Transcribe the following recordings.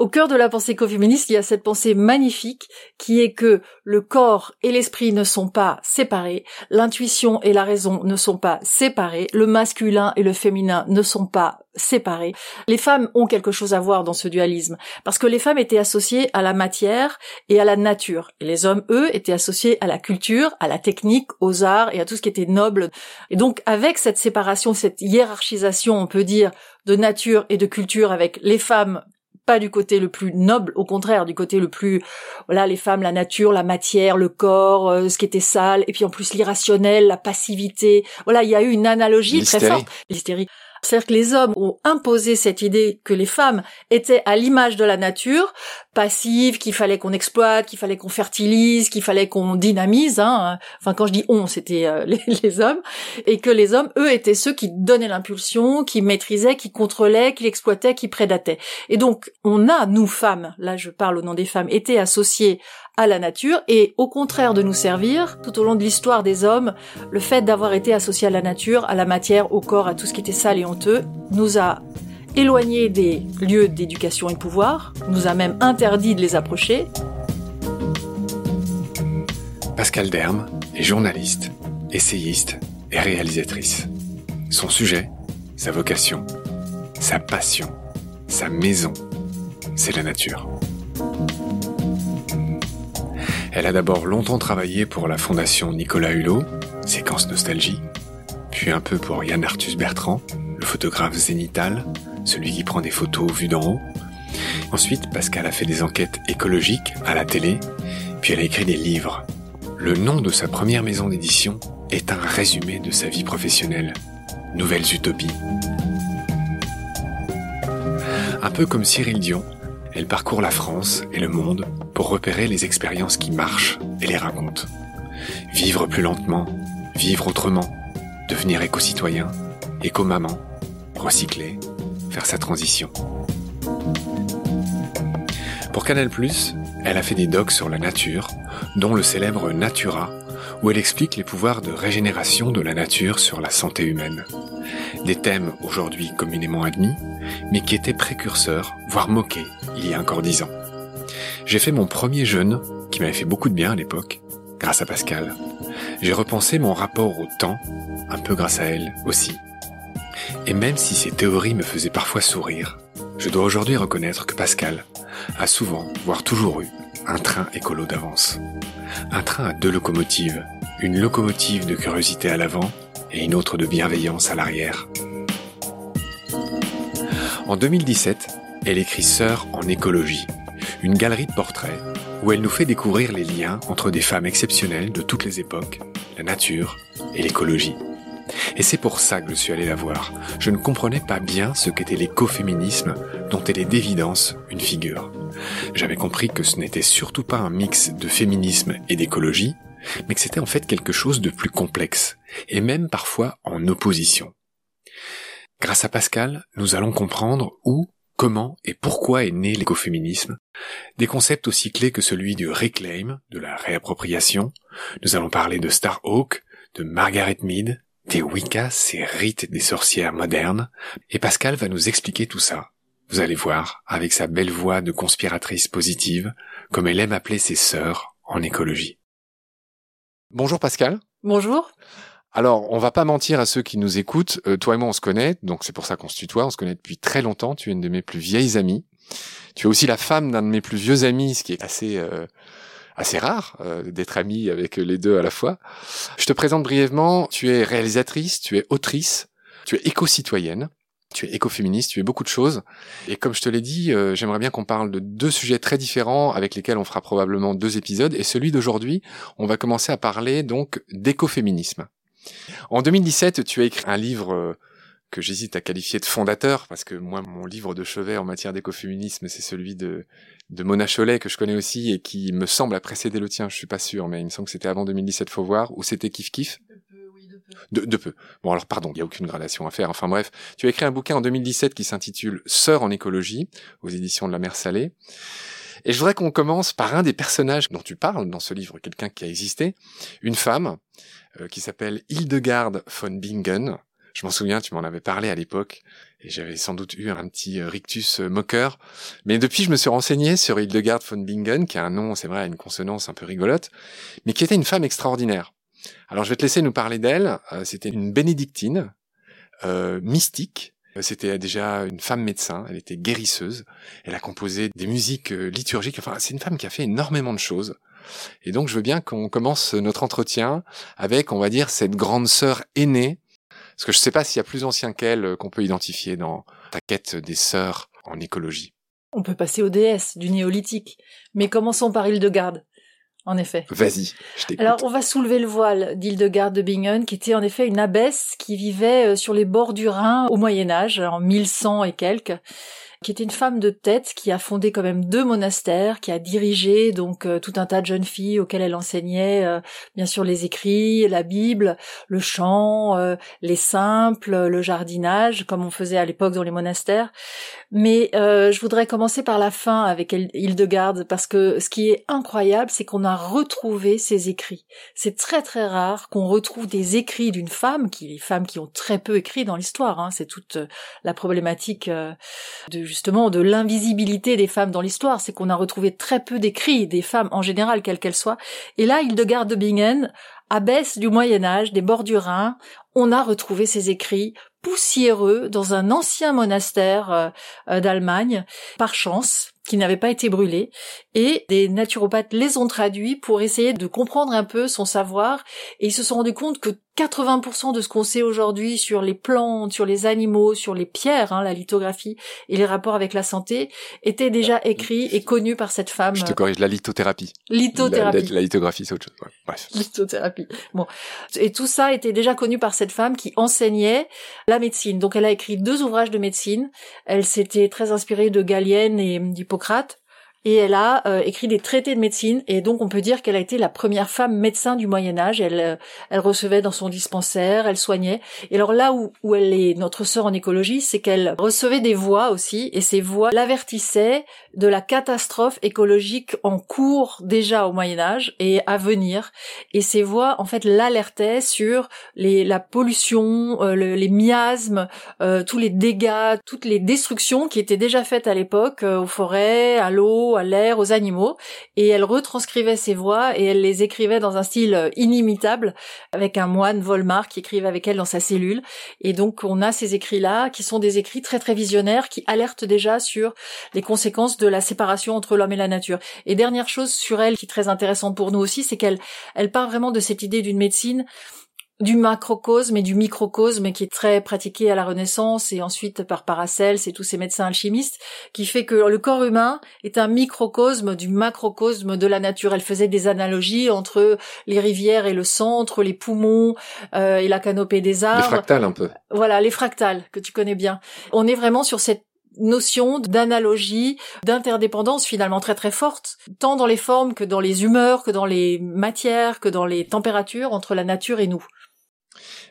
Au cœur de la pensée écoféministe, il y a cette pensée magnifique qui est que le corps et l'esprit ne sont pas séparés, l'intuition et la raison ne sont pas séparés, le masculin et le féminin ne sont pas séparés. Les femmes ont quelque chose à voir dans ce dualisme parce que les femmes étaient associées à la matière et à la nature et les hommes eux étaient associés à la culture, à la technique, aux arts et à tout ce qui était noble. Et donc avec cette séparation, cette hiérarchisation, on peut dire de nature et de culture avec les femmes pas du côté le plus noble, au contraire, du côté le plus, voilà, les femmes, la nature, la matière, le corps, euh, ce qui était sale, et puis en plus l'irrationnel, la passivité. Voilà, il y a eu une analogie très forte. L'hystérie. C'est-à-dire que les hommes ont imposé cette idée que les femmes étaient à l'image de la nature, passives, qu'il fallait qu'on exploite, qu'il fallait qu'on fertilise, qu'il fallait qu'on dynamise. Hein. Enfin, quand je dis on, c'était euh, les, hommes, et que les hommes, eux, étaient ceux qui donnaient l'impulsion, qui maîtrisaient, qui contrôlaient, qui exploitaient, qui prédataient. Et donc, on a, nous femmes, là je parle au nom des femmes, été associés à la nature et au contraire de nous servir, tout au long de l'histoire des hommes, le fait d'avoir été associé à la nature, à la matière, au corps, à tout ce qui était sale et honteux, nous a éloignés des lieux d'éducation et de pouvoir, nous a même interdit de les approcher. Pascal Derme est journaliste, essayiste et réalisatrice. Son sujet, sa vocation, sa passion, sa maison, c'est la nature. Elle a d'abord longtemps travaillé pour la fondation Nicolas Hulot, Séquence Nostalgie, puis un peu pour Yann Arthus Bertrand, le photographe zénital, celui qui prend des photos vues d'en haut. Ensuite, Pascal a fait des enquêtes écologiques à la télé, puis elle a écrit des livres. Le nom de sa première maison d'édition est un résumé de sa vie professionnelle. Nouvelles Utopies. Un peu comme Cyril Dion, elle parcourt la France et le monde pour repérer les expériences qui marchent et les raconte. Vivre plus lentement, vivre autrement, devenir éco-citoyen, éco-maman, recycler, faire sa transition. Pour Canal+, elle a fait des docs sur la nature, dont le célèbre Natura, où elle explique les pouvoirs de régénération de la nature sur la santé humaine. Des thèmes aujourd'hui communément admis, mais qui étaient précurseurs, voire moqués, il y a encore dix ans. J'ai fait mon premier jeûne, qui m'avait fait beaucoup de bien à l'époque, grâce à Pascal. J'ai repensé mon rapport au temps, un peu grâce à elle aussi. Et même si ces théories me faisaient parfois sourire, je dois aujourd'hui reconnaître que Pascal a souvent, voire toujours eu, un train écolo d'avance. Un train à deux locomotives, une locomotive de curiosité à l'avant et une autre de bienveillance à l'arrière. En 2017, elle écrit Sœur en écologie, une galerie de portraits où elle nous fait découvrir les liens entre des femmes exceptionnelles de toutes les époques, la nature et l'écologie. Et c'est pour ça que je suis allé la voir. Je ne comprenais pas bien ce qu'était l'écoféminisme dont elle est d'évidence une figure. J'avais compris que ce n'était surtout pas un mix de féminisme et d'écologie, mais que c'était en fait quelque chose de plus complexe, et même parfois en opposition. Grâce à Pascal, nous allons comprendre où, comment et pourquoi est né l'écoféminisme, des concepts aussi clés que celui du reclaim, de la réappropriation, nous allons parler de Starhawk, de Margaret Mead, des Wicca, ces rites des sorcières modernes, et Pascal va nous expliquer tout ça. Vous allez voir, avec sa belle voix de conspiratrice positive, comme elle aime appeler ses sœurs en écologie. Bonjour Pascal. Bonjour. Alors, on va pas mentir à ceux qui nous écoutent. Euh, toi et moi, on se connaît, donc c'est pour ça qu'on se tutoie. On se connaît depuis très longtemps. Tu es une de mes plus vieilles amies. Tu es aussi la femme d'un de mes plus vieux amis, ce qui est assez euh, assez rare euh, d'être amie avec les deux à la fois. Je te présente brièvement. Tu es réalisatrice, tu es autrice, tu es éco-citoyenne. Tu es écoféministe, tu es beaucoup de choses. Et comme je te l'ai dit, euh, j'aimerais bien qu'on parle de deux sujets très différents avec lesquels on fera probablement deux épisodes. Et celui d'aujourd'hui, on va commencer à parler donc d'écoféminisme. En 2017, tu as écrit un livre euh, que j'hésite à qualifier de fondateur, parce que moi, mon livre de chevet en matière d'écoféminisme, c'est celui de, Mona Cholet, que je connais aussi, et qui me semble a précédé le tien, je suis pas sûr, mais il me semble que c'était avant 2017, faut voir, ou c'était Kif Kif. De, peu. Bon alors pardon, il n'y a aucune gradation à faire. Enfin bref, tu as écrit un bouquin en 2017 qui s'intitule Sœur en écologie aux éditions de la Mer Salée. Et je voudrais qu'on commence par un des personnages dont tu parles dans ce livre, quelqu'un qui a existé, une femme euh, qui s'appelle Hildegarde von Bingen, Je m'en souviens, tu m'en avais parlé à l'époque, et j'avais sans doute eu un petit rictus moqueur. Mais depuis, je me suis renseigné sur Hildegard von Bingen, qui a un nom, c'est vrai, une consonance un peu rigolote, mais qui était une femme extraordinaire. Alors je vais te laisser nous parler d'elle. C'était une bénédictine, euh, mystique, c'était déjà une femme médecin, elle était guérisseuse, elle a composé des musiques liturgiques, enfin c'est une femme qui a fait énormément de choses. Et donc je veux bien qu'on commence notre entretien avec, on va dire, cette grande sœur aînée, parce que je ne sais pas s'il y a plus ancien qu'elle euh, qu'on peut identifier dans ta quête des sœurs en écologie. On peut passer aux déesses du néolithique, mais commençons par Hildegarde. En effet. Vas-y, je t'écoute. Alors, on va soulever le voile d'Hildegarde de Bingen, qui était en effet une abbesse qui vivait euh, sur les bords du Rhin au Moyen Âge, en 1100 et quelques, qui était une femme de tête qui a fondé quand même deux monastères, qui a dirigé donc euh, tout un tas de jeunes filles auxquelles elle enseignait euh, bien sûr les écrits, la Bible, le chant, euh, les simples, le jardinage, comme on faisait à l'époque dans les monastères. Mais je voudrais commencer par la fin avec Hildegarde parce que ce qui est incroyable, c'est qu'on a retrouvé ses écrits. C'est très très rare qu'on retrouve des écrits d'une femme, qui les femmes qui ont très peu écrit dans l'histoire. Hein, c'est toute la problématique de justement de l'invisibilité des femmes dans l'histoire, c'est qu'on a retrouvé très peu d'écrits des femmes en général, quelles qu'elles soient. Et là, Hildegard de Bingen, abbesse du Moyen Âge, des bords du Rhin, on a retrouvé ses écrits poussiéreux dans un ancien monastère euh, euh, d'Allemagne, par chance, qui n'avait pas été brûlé, et des naturopathes les ont traduits pour essayer de comprendre un peu son savoir, et ils se sont rendus compte que 80% de ce qu'on sait aujourd'hui sur les plantes, sur les animaux, sur les pierres, hein, la lithographie et les rapports avec la santé, était déjà écrit et connu par cette femme. Je te corrige, la lithothérapie. Lithothérapie. La, lithographie, c'est autre chose. bref. Lithothérapie. Bon. Et tout ça était déjà connu par cette femme qui enseignait la médecine. Donc elle a écrit deux ouvrages de médecine. Elle s'était très inspirée de Galienne et d'Hippocrate et elle a euh, écrit des traités de médecine et donc on peut dire qu'elle a été la première femme médecin du Moyen Âge. Elle, euh, elle recevait dans son dispensaire, elle soignait. Et alors là où, où elle est notre sœur en écologie, c'est qu'elle recevait des voix aussi et ces voix l'avertissaient de la catastrophe écologique en cours déjà au Moyen Âge et à venir. Et ces voix en fait l'alertaient sur les, la pollution, euh, les miasmes, tous les dégâts, toutes les destructions qui étaient déjà faites à l'époque aux forêts, à l'eau à l'air, aux animaux, et elle retranscrivait ses voix et elle les écrivait dans un style euh, inimitable, avec un moine Volmar qui écrivait avec elle dans sa cellule. Et donc on a ces écrits-là qui sont des écrits très très visionnaires qui alertent déjà sur les conséquences de la séparation entre l'homme et la nature. Et dernière chose sur elle qui est très intéressante pour nous aussi, c'est qu'elle elle part vraiment de cette idée d'une médecine du macrocosme et du microcosme qui est très pratiqué à la Renaissance et ensuite par Paracels et tous ces médecins alchimistes, qui fait que le corps humain est un microcosme du macrocosme de la nature. Elle faisait des analogies entre les rivières et le centre, les poumons euh, et la canopée des arbres. Les fractales un peu. Voilà, les fractales que tu connais bien. On est vraiment sur cette notion d'analogie, d'interdépendance finalement très très forte, tant dans les formes que dans les humeurs, que dans les matières, que dans les températures entre la nature et nous.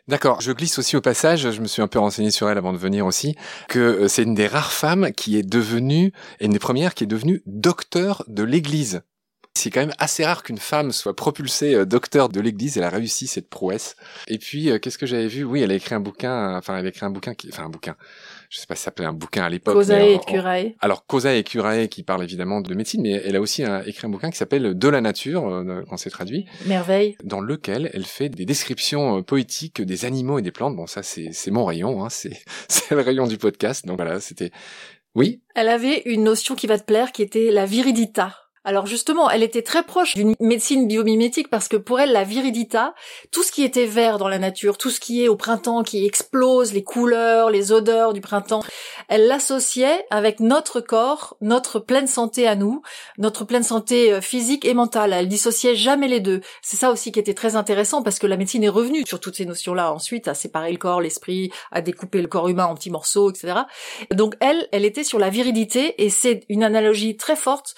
D'accord. Je glisse aussi au passage, je me suis un peu renseigné sur elle avant de venir aussi, que euh, c'est une des rares femmes qui est devenue, et une des premières qui est devenue docteur de l'Église. C'est quand même assez rare qu'une femme soit propulsée euh, docteur de l'Église. Elle a réussi cette prouesse. Et puis, euh, qu'est-ce que j'avais vu? Oui, elle a écrit un bouquin. Enfin, elle a écrit un bouquin qui, enfin, un bouquin je sais pas si ça s'appelait un bouquin à l'époque. Causae et Curae. Alors Causae et Curae qui parle évidemment de médecine, mais elle a aussi écrit un bouquin qui s'appelle De la nature, euh, quand c'est traduit. Merveille. Dans lequel elle fait des descriptions euh, poétiques des animaux et des plantes. Bon, ça c'est c'est mon rayon, hein, c'est c'est le rayon du podcast. Donc voilà, c'était oui? Elle avait une notion qui va te plaire, qui était la viridita. Alors justement, elle était très proche d'une médecine biomimétique parce que pour elle, la viridita, tout ce qui était vert dans la nature, tout ce qui est au printemps, qui explose, les couleurs, les odeurs du printemps, elle l'associait avec notre corps, notre pleine santé à nous, notre pleine santé euh, physique et mentale. Elle dissociait jamais les deux. C'est ça aussi qui était très intéressant parce que la médecine est revenue sur toutes ces notions-là ensuite, à séparer le corps, l'esprit, à découper le corps humain en petits morceaux, etc. Donc elle, elle était sur la viridité et c'est une analogie très forte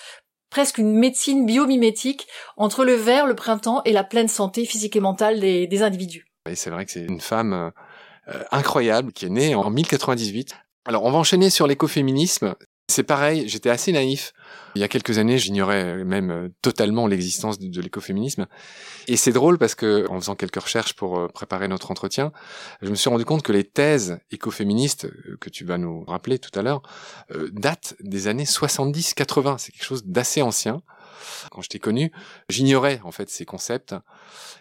presque une médecine biomimétique entre le vert, le printemps et la pleine santé physique et mentale des, individus. Et c'est vrai que c'est une femme euh, incroyable qui est née en 1098. Alors on va enchaîner sur l'écoféminisme. C'est pareil, j'étais assez naïf. Il y a quelques années, j'ignorais même euh, totalement l'existence de, l'écoféminisme. Et c'est drôle parce que, en faisant quelques recherches pour euh, préparer notre entretien, je me suis rendu compte que les thèses écoféministes, euh, que tu vas nous rappeler tout à l'heure, datent des années 70-80. C'est quelque chose d'assez ancien. Quand je t'ai connu, j'ignorais en fait ces concepts.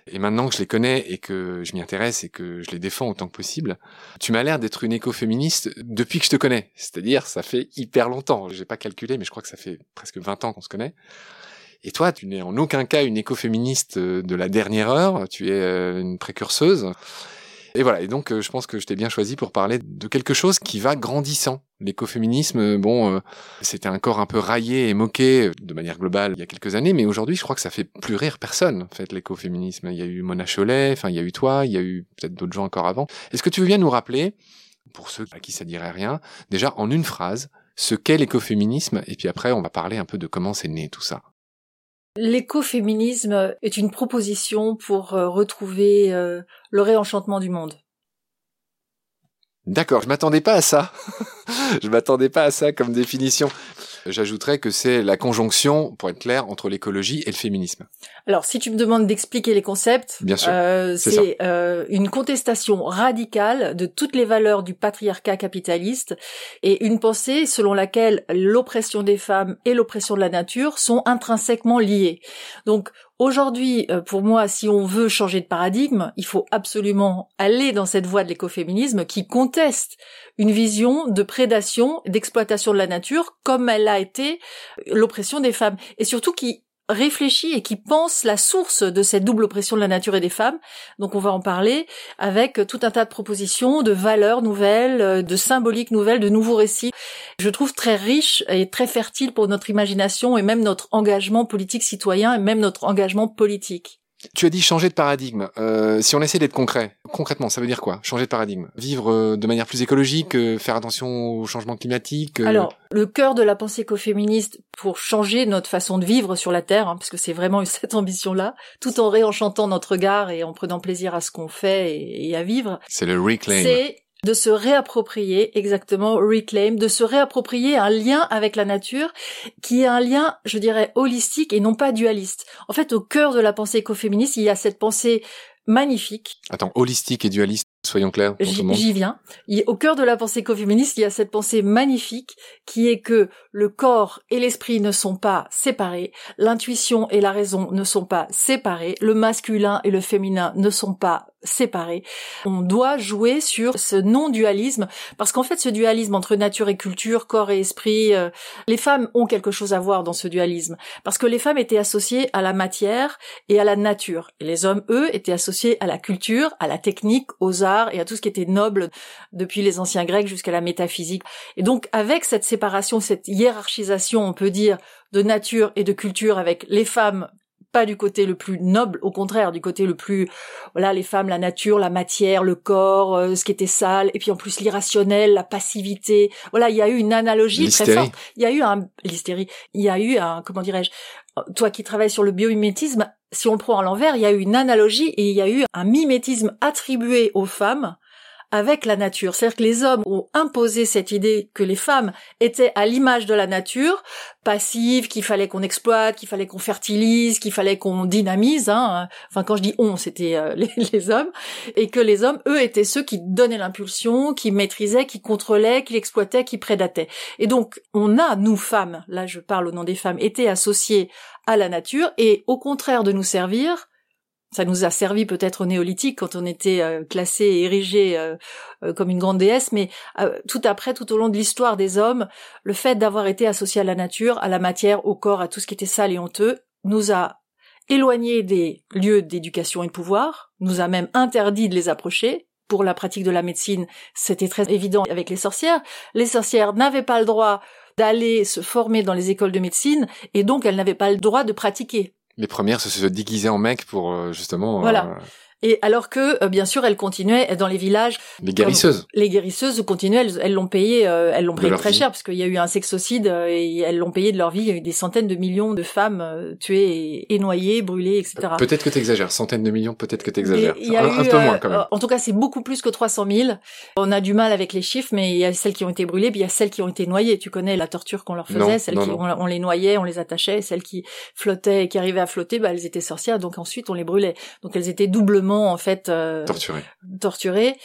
Et maintenant que je les connais et que je m'y intéresse et que je les défends autant que possible, tu m'as l'air d'être une écoféministe depuis que je te connais. C'est-à-dire, ça fait hyper longtemps. J'ai pas calculé, mais je crois que ça fait presque 20 ans qu'on se connaît. Et toi, tu n'es en aucun cas une écoféministe de la dernière heure. Tu es euh, une précurseuse. Et voilà. Et donc, euh, je pense que je t'ai bien choisi pour parler de quelque chose qui va grandissant. L'écoféminisme, euh, bon, euh, c'était un corps un peu raillé et moqué de manière globale il y a quelques années, mais aujourd'hui, je crois que ça fait plus rire personne, en fait, l'écoféminisme. Il y a eu Mona Cholet, enfin, il y a eu toi, il y a eu peut-être d'autres gens encore avant. Est-ce que tu veux bien nous rappeler, pour ceux à qui ça dirait rien, déjà en une phrase, ce qu'est l'écoféminisme, et puis après, on va parler un peu de comment c'est né tout ça? L'écoféminisme est une proposition pour euh, retrouver euh, le réenchantement du monde. D'accord, je m'attendais pas à ça. je m'attendais pas à ça comme définition. J'ajouterais que c'est la conjonction, pour être clair, entre l'écologie et le féminisme. Alors, si tu me demandes d'expliquer les concepts, Bien sûr, euh, c'est euh, une contestation radicale de toutes les valeurs du patriarcat capitaliste et une pensée selon laquelle l'oppression des femmes et l'oppression de la nature sont intrinsèquement liées. Donc, Aujourd'hui, euh, pour moi, si on veut changer de paradigme, il faut absolument aller dans cette voie de l'écoféminisme qui conteste une vision de d'exploitation de la nature comme elle a été l'oppression des femmes et surtout qui réfléchit et qui pense la source de cette double oppression de la nature et des femmes. Donc on va en parler avec tout un tas de propositions, de valeurs nouvelles, de symboliques nouvelles, de nouveaux récits. Je trouve très riche et très fertile pour notre imagination et même notre engagement politique citoyen et même notre engagement politique. Tu as dit changer de paradigme. Euh, si on essaie d'être concret, concrètement, ça veut dire quoi? Changer de paradigme Vivre euh, de manière plus écologique, euh, faire attention au changement climatique Alors, le cœur de la pensée écoféministe pour changer notre façon de vivre sur la Terre, hein, parce que c'est vraiment cette ambition-là, tout en réenchantant notre regard et en prenant plaisir à ce qu'on fait et, et à vivre. C'est le reclaim. C'est de se réapproprier exactement reclaim, de se réapproprier un lien avec la nature qui est un lien, je dirais, holistique et non pas dualiste. En fait, au cœur de la pensée écoféministe, il y a cette pensée magnifique. Attends, holistique et dualiste, soyons clairs. J'y viens. au cœur de la pensée écoféministe, il y a cette pensée magnifique qui est que le corps et l'esprit ne sont pas séparés, l'intuition et la raison ne sont pas séparés, le masculin et le féminin ne sont pas séparés. On doit jouer sur ce non-dualisme parce qu'en fait ce dualisme entre nature et culture, corps et esprit, euh, les femmes ont quelque chose à voir dans ce dualisme parce que les femmes étaient associées à la matière et à la nature et les hommes eux étaient associés à la culture, à la technique, aux arts et à tout ce qui était noble depuis les anciens grecs jusqu'à la métaphysique. Et donc avec cette séparation, cette hiérarchisation, on peut dire de nature et de culture avec les femmes pas du côté le plus noble, au contraire, du côté le plus, voilà, les femmes, la nature, la matière, le corps, euh, ce qui était sale, et puis en plus l'irrationnel, la passivité. Voilà, il y a eu une analogie très forte. Il y a eu un, l'hystérie. Il y a eu un, comment dirais-je, toi qui travailles sur le biomimétisme, si on le prend à l'envers, il y a eu une analogie et il y a eu un mimétisme attribué aux femmes avec la nature. C'est-à-dire que les hommes ont imposé cette idée que les femmes étaient à l'image de la nature, passives, qu'il fallait qu'on exploite, qu'il fallait qu'on fertilise, qu'il fallait qu'on dynamise. Hein. Enfin, quand je dis on, c'était euh, les, hommes, et que les hommes, eux, étaient ceux qui donnaient l'impulsion, qui maîtrisaient, qui contrôlaient, qui exploitaient, qui prédataient. Et donc, on a, nous femmes, là je parle au nom des femmes, été associées à la nature, et au contraire de nous servir, ça nous a servi peut-être au néolithique quand on était euh, classé et érigé euh, euh, comme une grande déesse, mais tout après, tout au long de l'histoire des hommes, le fait d'avoir été associé à la nature, à la matière, au corps, à tout ce qui était sale et honteux, nous a éloignés des lieux d'éducation et de pouvoir, nous a même interdit de les approcher. Pour la pratique de la médecine, c'était très évident avec les sorcières. Les sorcières n'avaient pas le droit d'aller se former dans les écoles de médecine, et donc elles n'avaient pas le droit de pratiquer les premières, se déguisaient en mec pour euh, justement. Voilà. Et alors que, euh, bien sûr, elles continuaient dans les villages. Les guérisseuses. les guérisseuses continuaient, elles l'ont payé, euh, elles l'ont payé très cher parce qu'il y a eu un sexocide euh, et elles l'ont payé de leur vie. Il y a eu des centaines de millions de femmes tuées et, noyées, brûlées, etc. Peut-être que t'exagères, centaines de millions, peut-être que t'exagères. Un, un peu moins quand même. En tout cas, c'est beaucoup plus que 300 000. On a du mal avec les chiffres, mais il y a celles qui ont été brûlées, puis il y a celles qui ont été noyées. Tu connais la torture qu'on leur faisait, celles qui on, les noyait, on les attachait, celles qui flottaient et qui arrivaient à flotter, bah, elles étaient sorcières, donc ensuite on les brûlait. Donc elles étaient doublement en fait euh, torturé. Torturé.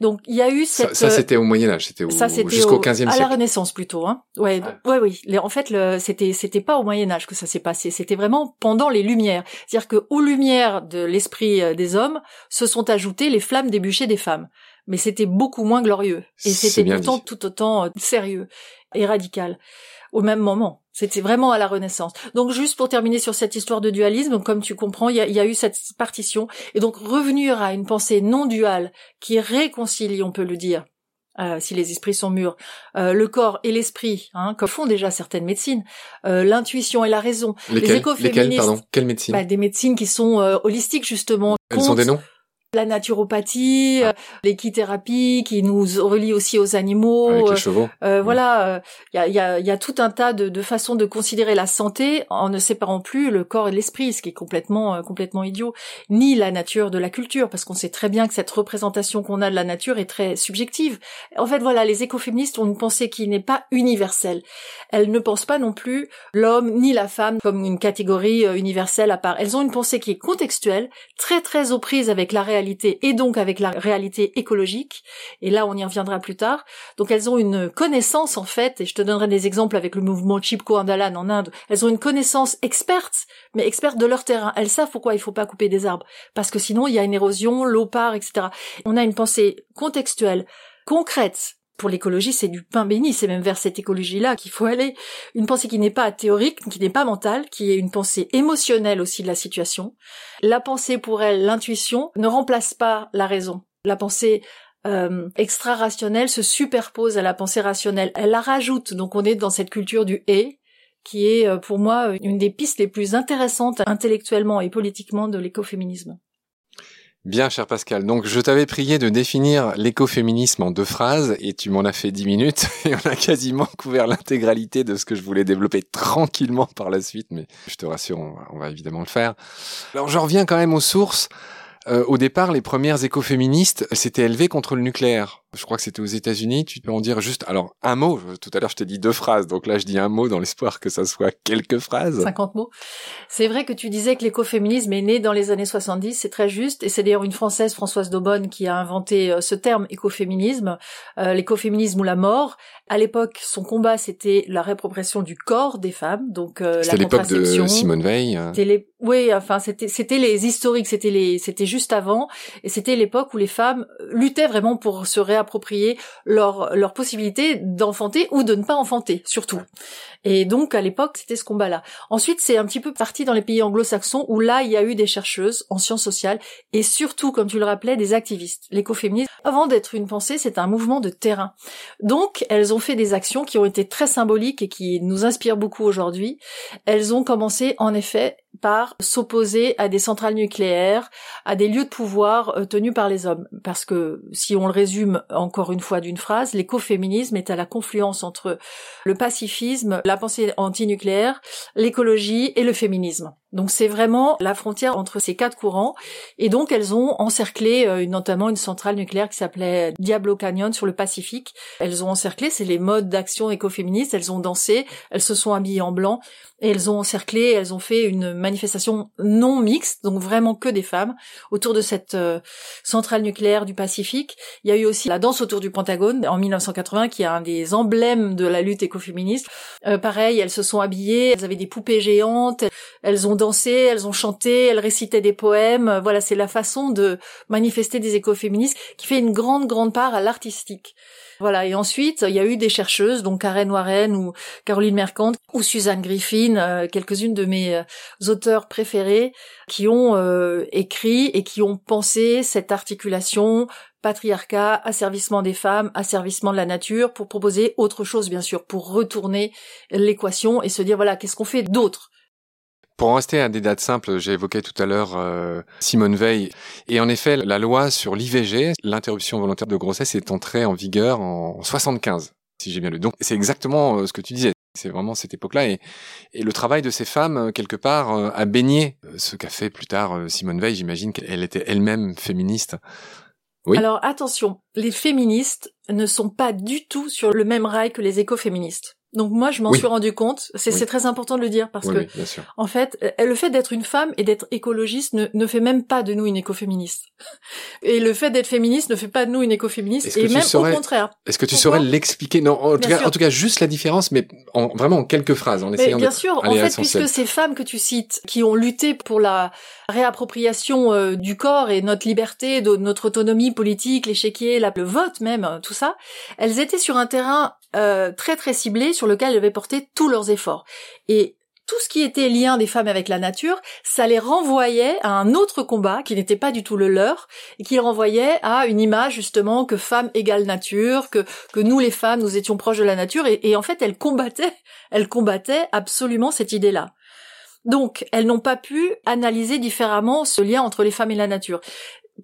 Donc il y a eu cette. Ça, c'était au Moyen Âge, c'était jusqu'au 15e siècle. À la Renaissance plutôt, hein. Ouais, ouais, oui. en fait, c'était c'était pas au Moyen Âge que ça s'est passé. C'était vraiment pendant les Lumières. C'est-à-dire que aux Lumières de l'esprit euh, des hommes se sont ajoutées les flammes des bûchers des femmes. Mais c'était beaucoup moins glorieux et c'était pourtant tout autant euh, sérieux et radical au même moment. C'était vraiment à la Renaissance. Donc juste pour terminer sur cette histoire de dualisme, comme tu comprends, il y a, eu cette partition. Et donc revenir à une pensée non duale qui réconcilie, on peut le dire, euh, si les esprits sont mûrs, euh, le corps et l'esprit, hein, comme font déjà certaines médecines, euh, l'intuition et la raison. Lesquelles, les écoféministes, pardon, quelles médecines? Bah, Des médecines qui sont holistiques justement. Elles ont des noms? La naturopathie, ah. euh, l'équithérapie qui nous relie aussi aux animaux. Avec les euh, chevaux. Euh, mmh. Voilà, il y a, y, a, y, a, tout un tas de, de, façons de considérer la santé en ne séparant plus le corps et l'esprit, ce qui est complètement complètement idiot, ni la nature de la culture, parce qu'on sait très bien que cette représentation qu'on a de la nature est très subjective. En fait, voilà, les écoféministes ont une pensée qui n'est pas universelle. Elles ne pensent pas non plus l'homme ni la femme comme une catégorie universelle à part. Elles ont une pensée qui est contextuelle, très très aux prises avec la réalité et donc avec la réalité écologique. Et là, on y reviendra plus tard. Donc elles ont une connaissance en fait, et je te donnerai des exemples avec le mouvement Chipko Andalan en Inde. Elles ont une connaissance experte, mais experte de leur terrain. Elles savent pourquoi il faut pas couper des arbres, parce que sinon il y a une érosion, l'eau part, etc. On a une pensée contextuelle, concrète, pour l'écologie, c'est du pain béni, c'est même vers cette écologie-là qu'il faut aller. Une pensée qui n'est pas théorique, qui n'est pas mentale, qui est une pensée émotionnelle aussi de la situation. La pensée pour elle, l'intuition, ne remplace pas la raison. La pensée euh, extra-rationnelle se superpose à la pensée rationnelle. Elle la rajoute, donc on est dans cette culture du et, qui est euh, pour moi une des pistes les plus intéressantes intellectuellement et politiquement de l'écoféminisme. Bien, cher Pascal. Donc, je t'avais prié de définir l'écoféminisme en deux phrases et tu m'en as fait dix minutes et on a quasiment couvert l'intégralité de ce que je voulais développer tranquillement par la suite, mais je te rassure, on va, évidemment le faire. Alors, je reviens quand même aux sources. Euh, au départ, les premières écoféministes s'étaient élevées contre le nucléaire je crois que c'était aux États-Unis, tu peux en dire juste, alors un mot, tout à l'heure je t'ai dit deux phrases, donc là je dis un mot dans l'espoir que ça soit quelques phrases. 50 mots. C'est vrai que tu disais que l'écoféminisme est né dans les années 70, c'est très juste, et c'est d'ailleurs une Française, Françoise Daubonne, qui a inventé euh, ce terme écoféminisme, euh, l'écoféminisme ou la mort. À l'époque, son combat c'était la réappropriation du corps des femmes, donc euh, C'était l'époque de Simone Veil. Les... Oui, enfin c'était c'était les historiques, c'était les c'était juste avant, et c'était l'époque où les femmes luttaient vraiment pour se réapproprier approprier leur, leur possibilité d'enfanter ou de ne pas enfanter, surtout. Et donc, à l'époque, c'était ce combat-là. Ensuite, c'est un petit peu parti dans les pays anglo-saxons où là, il y a eu des chercheuses en sciences sociales et surtout, comme tu le rappelais, des activistes. L'écoféminisme, avant d'être une pensée, c'est un mouvement de terrain. Donc, elles ont fait des actions qui ont été très symboliques et qui nous inspirent beaucoup aujourd'hui. Elles ont commencé, en effet, par s'opposer à des centrales nucléaires, à des lieux de pouvoir euh, tenus par les hommes. Parce que, si on le résume encore une fois d'une phrase, l'écoféminisme est à la confluence entre le pacifisme, la pensée antinucléaire, l'écologie et le féminisme. Donc c'est vraiment la frontière entre ces quatre courants. Et donc elles ont encerclé euh, notamment une centrale nucléaire qui s'appelait Diablo Canyon sur le Pacifique. Elles ont encerclé, c'est les modes d'action écoféministes. Elles ont dansé, elles se sont habillées en blanc et elles ont encerclé, elles ont fait une manifestation non mixte, donc vraiment que des femmes, autour de cette euh, centrale nucléaire du Pacifique. Il y a eu aussi la danse autour du Pentagone en 1980, qui est un des emblèmes de la lutte écoféministe. Euh, pareil, elles se sont habillées, elles avaient des poupées géantes, elles ont elles ont chanté, elles récitaient des poèmes. Voilà, c'est la façon de manifester des écoféministes qui fait une grande, grande part à l'artistique. Voilà. Et ensuite, il y a eu des chercheuses, donc Karen Warren ou Caroline Mercante ou Suzanne Griffin, euh, quelques-unes de mes euh, auteurs préférés, qui ont euh, écrit et qui ont pensé cette articulation patriarcat, asservissement des femmes, asservissement de la nature, pour proposer autre chose, bien sûr, pour retourner l'équation et se dire, voilà, qu'est-ce qu'on fait d'autre? Pour en rester à des dates simples, j'ai évoqué tout à l'heure euh, Simone Veil. Et en effet, la loi sur l'IVG, l'interruption volontaire de grossesse, est entrée en vigueur en 75, si j'ai bien lu. Donc c'est exactement euh, ce que tu disais. C'est vraiment cette époque-là. Et, le travail de ces femmes, euh, quelque part, a baigné ce qu'a fait plus tard Simone Veil. J'imagine qu'elle était elle-même féministe. Oui. Alors attention, les féministes ne sont pas du tout sur le même rail que les écoféministes. Donc moi, je m'en suis rendu compte. C'est très important de le dire parce que, en fait, euh, le fait d'être une femme et d'être écologiste ne, ne, fait même pas de nous une écoféministe. Et le fait d'être féministe ne fait pas de nous une écoféministe. Et même au contraire. Est-ce que tu saurais l'expliquer? Non, en tout, cas, en tout, cas, juste la différence, mais en, vraiment en quelques phrases, en essayant Bien sûr. En fait, puisque ces femmes que tu cites, qui ont lutté pour la réappropriation euh, du corps et notre liberté, de notre autonomie politique, l'échiquier, le vote même, tout ça, elles étaient sur un terrain euh, très très ciblé sur lequel elles avaient porté tous leurs efforts. Et tout ce qui était lien des femmes avec la nature, ça les renvoyait à un autre combat qui n'était pas du tout le leur, et qui les renvoyait à une image justement que femme égale nature, que, que nous les femmes, nous étions proches de la nature, et, et en fait elles combattaient, elles combattaient absolument cette idée-là. Donc, elles n'ont pas pu analyser différemment ce lien entre les femmes et la nature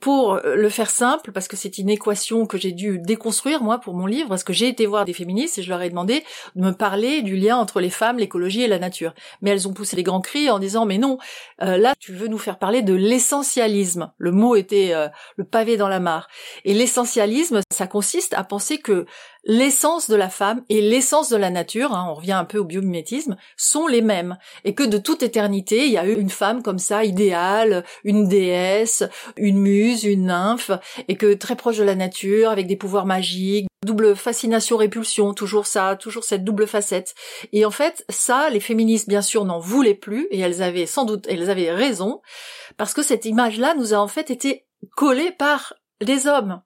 pour euh, le faire simple, parce que c'est une équation que j'ai dû déconstruire moi pour mon livre, parce que j'ai été voir des féministes et je leur ai demandé de me parler du lien entre les femmes, l'écologie et la nature. Mais elles ont poussé des grands cris en disant mais non, euh, là tu veux nous faire parler de l'essentialisme. Le mot était euh, le pavé dans la mare. Et l'essentialisme, ça consiste à penser que l'essence de la femme et l'essence de la nature, hein, on revient un peu au biomimétisme, sont les mêmes. Et que de toute éternité, il y a eu une femme comme ça, idéale, une déesse, une muse, une nymphe, et que très proche de la nature, avec des pouvoirs magiques, double fascination-répulsion, toujours ça, toujours cette double facette. Et en fait, ça, les féministes, bien sûr, n'en voulaient plus, et elles avaient sans doute, elles avaient raison, parce que cette image-là nous a en fait été collée par les hommes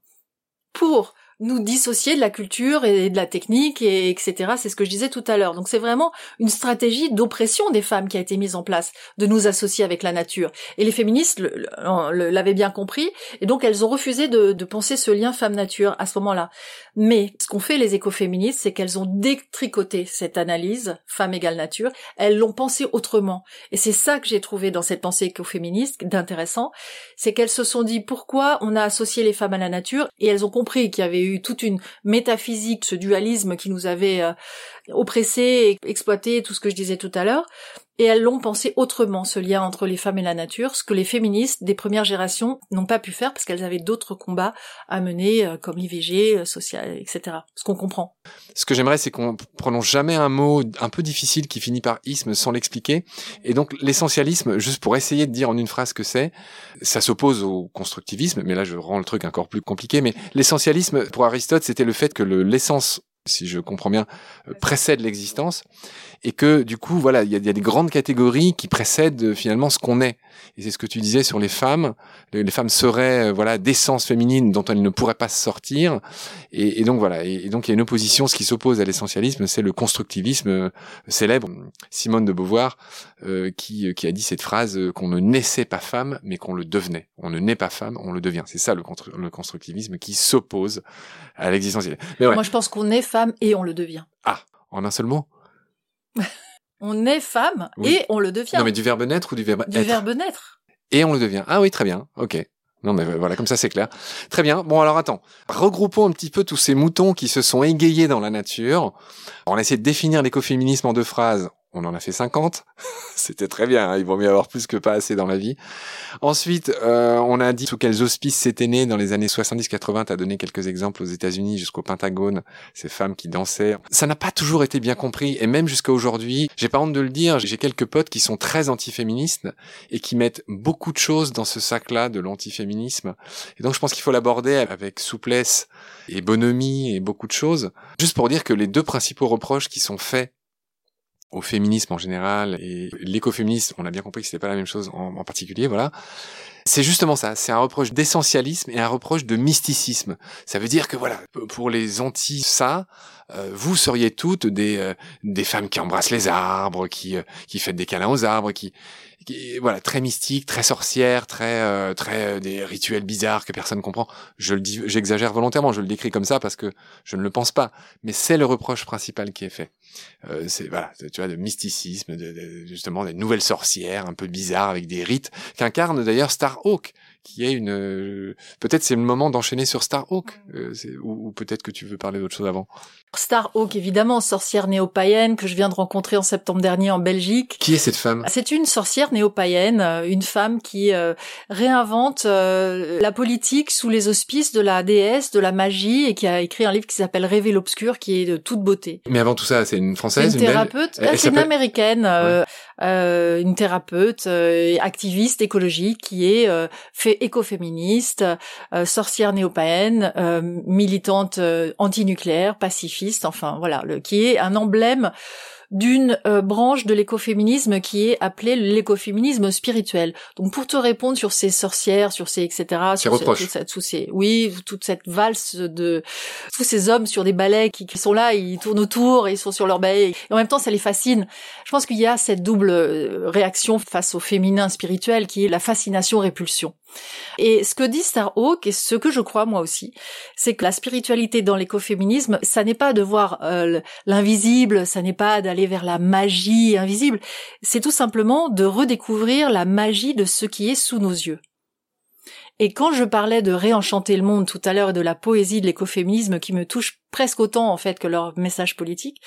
pour nous dissocier de la culture et de la technique et etc. C'est ce que je disais tout à l'heure. Donc c'est vraiment une stratégie d'oppression des femmes qui a été mise en place, de nous associer avec la nature. Et les féministes l'avaient bien compris, et donc elles ont refusé de, de penser ce lien femme-nature à ce moment-là. Mais ce qu'ont fait les écoféministes, c'est qu'elles ont détricoté cette analyse femme égale nature. Elles l'ont pensé autrement. Et c'est ça que j'ai trouvé dans cette pensée écoféministe d'intéressant, c'est qu'elles se sont dit pourquoi on a associé les femmes à la nature, et elles ont compris qu'il y avait eu toute une métaphysique, ce dualisme qui nous avait euh, oppressé, exploité, tout ce que je disais tout à l'heure, et elles l'ont pensé autrement, ce lien entre les femmes et la nature, ce que les féministes des premières générations n'ont pas pu faire parce qu'elles avaient d'autres combats à mener, euh, comme l'IVG, euh, social, etc. Ce qu'on comprend. Ce que j'aimerais, c'est qu'on prononce jamais un mot un peu difficile qui finit par isme sans l'expliquer. Et donc, l'essentialisme, juste pour essayer de dire en une phrase que c'est, ça s'oppose au constructivisme, mais là, je rends le truc encore plus compliqué. Mais l'essentialisme, pour Aristote, c'était le fait que l'essence si je comprends bien, euh, précède l'existence, et que du coup, voilà, il y a, des grandes catégories qui précèdent euh, finalement ce qu'on est. Et c'est ce que tu disais sur les femmes. Les, femmes seraient, euh, voilà, d'essence féminine dont elles ne pourraient pas se sortir. Et, donc voilà. Et, donc il y a une opposition. Ce qui s'oppose à l'essentialisme, c'est le constructivisme célèbre. Simone de Beauvoir qui, qui a dit cette phrase qu'on ne naissait pas femme, mais qu'on le devenait. On ne naît pas femme, on le devient. C'est ça le, le constructivisme qui s'oppose à l'existence. Moi, je pense qu'on est femme et on le devient. Ah, en un seul mot? On est femme et on le devient. Non, mais du verbe naître ou du verbe du être? Du verbe naître. Et on le devient. Ah oui, très bien. Ok. Non, mais voilà, comme ça c'est clair. Très bien. Bon, alors attends. Regroupons un petit peu tous ces moutons qui se sont égayés dans la nature. On a essayé de définir l'écoféminisme en deux phrases on en a fait 50. C'était très bien, hein. il vaut mieux avoir plus que pas assez dans la vie. Ensuite, euh, on a dit sous quels auspices c'était né dans les années 70-80. Tu as donné quelques exemples aux États-Unis jusqu'au Pentagone, ces femmes qui dansaient. Ça n'a pas toujours été bien compris, et même jusqu'à aujourd'hui, j'ai pas honte de le dire, j'ai quelques potes qui sont très antiféministes et qui mettent beaucoup de choses dans ce sac-là de l'antiféminisme. Et donc je pense qu'il faut l'aborder avec souplesse et bonhomie et beaucoup de choses. Juste pour dire que les deux principaux reproches qui sont faits au féminisme en général et l'écoféminisme, on a bien compris que c'était pas la même chose en, particulier, voilà. C'est justement ça, c'est un reproche d'essentialisme et un reproche de mysticisme. Ça veut dire que voilà, pour les anti ça, euh, vous seriez toutes des euh, des femmes qui embrassent les arbres, qui euh, qui font des câlins aux arbres, qui voilà, très mystique, très sorcière, très, euh, très des rituels bizarres que personne comprend. Je le dis, j'exagère volontairement, je le décris comme ça parce que je ne le pense pas. Mais c'est le reproche principal qui est fait. Euh, c'est voilà, tu vois, de mysticisme, de, justement des nouvelles sorcières un peu bizarres avec des rites qu'incarne d'ailleurs Starhawk qui est une euh, peut-être c'est le moment d'enchaîner sur Starhawk euh, ou, ou peut-être que tu veux parler d'autre chose avant. Starhawk évidemment sorcière néo-païenne que je viens de rencontrer en septembre dernier en Belgique. Qui est cette femme? C'est une sorcière néo-païenne, euh, une femme qui réinvente la politique sous les auspices de la déesse de la magie et qui a écrit un livre qui s'appelle Rêver l'obscur qui est de toute beauté. Mais avant tout ça, c'est une française, une, thérapeute, c'est une américaine, une thérapeute, activiste écologique qui est fait écoféministe, euh, sorcière néo-païenne, euh, militante euh, antinucléaire, pacifiste, enfin voilà, le, qui est un emblème d'une euh, branche de l'écoféminisme qui est appelée l'écoféminisme spirituel. Donc pour te répondre sur ces sorcières, sur ces etc. Sur ces, ces, oui, toute cette valse de tous ces hommes sur des balais qui, qui, sont là, ils tournent autour, et ils sont sur leur balai, et en même temps ça les fascine. Je pense qu'il y a cette double euh, réaction face au féminin spirituel qui est la fascination-répulsion. Et ce que dit Starhawk, et ce que je crois moi aussi, c'est que la spiritualité dans l'écoféminisme, ça n'est pas de voir euh, l'invisible, ça n'est pas d'aller vers la magie invisible, c'est tout simplement de redécouvrir la magie de ce qui est sous nos yeux. Et quand je parlais de réenchanter le monde tout à l'heure et de la poésie de l'écoféminisme qui me touche presque autant en fait que leur message politique,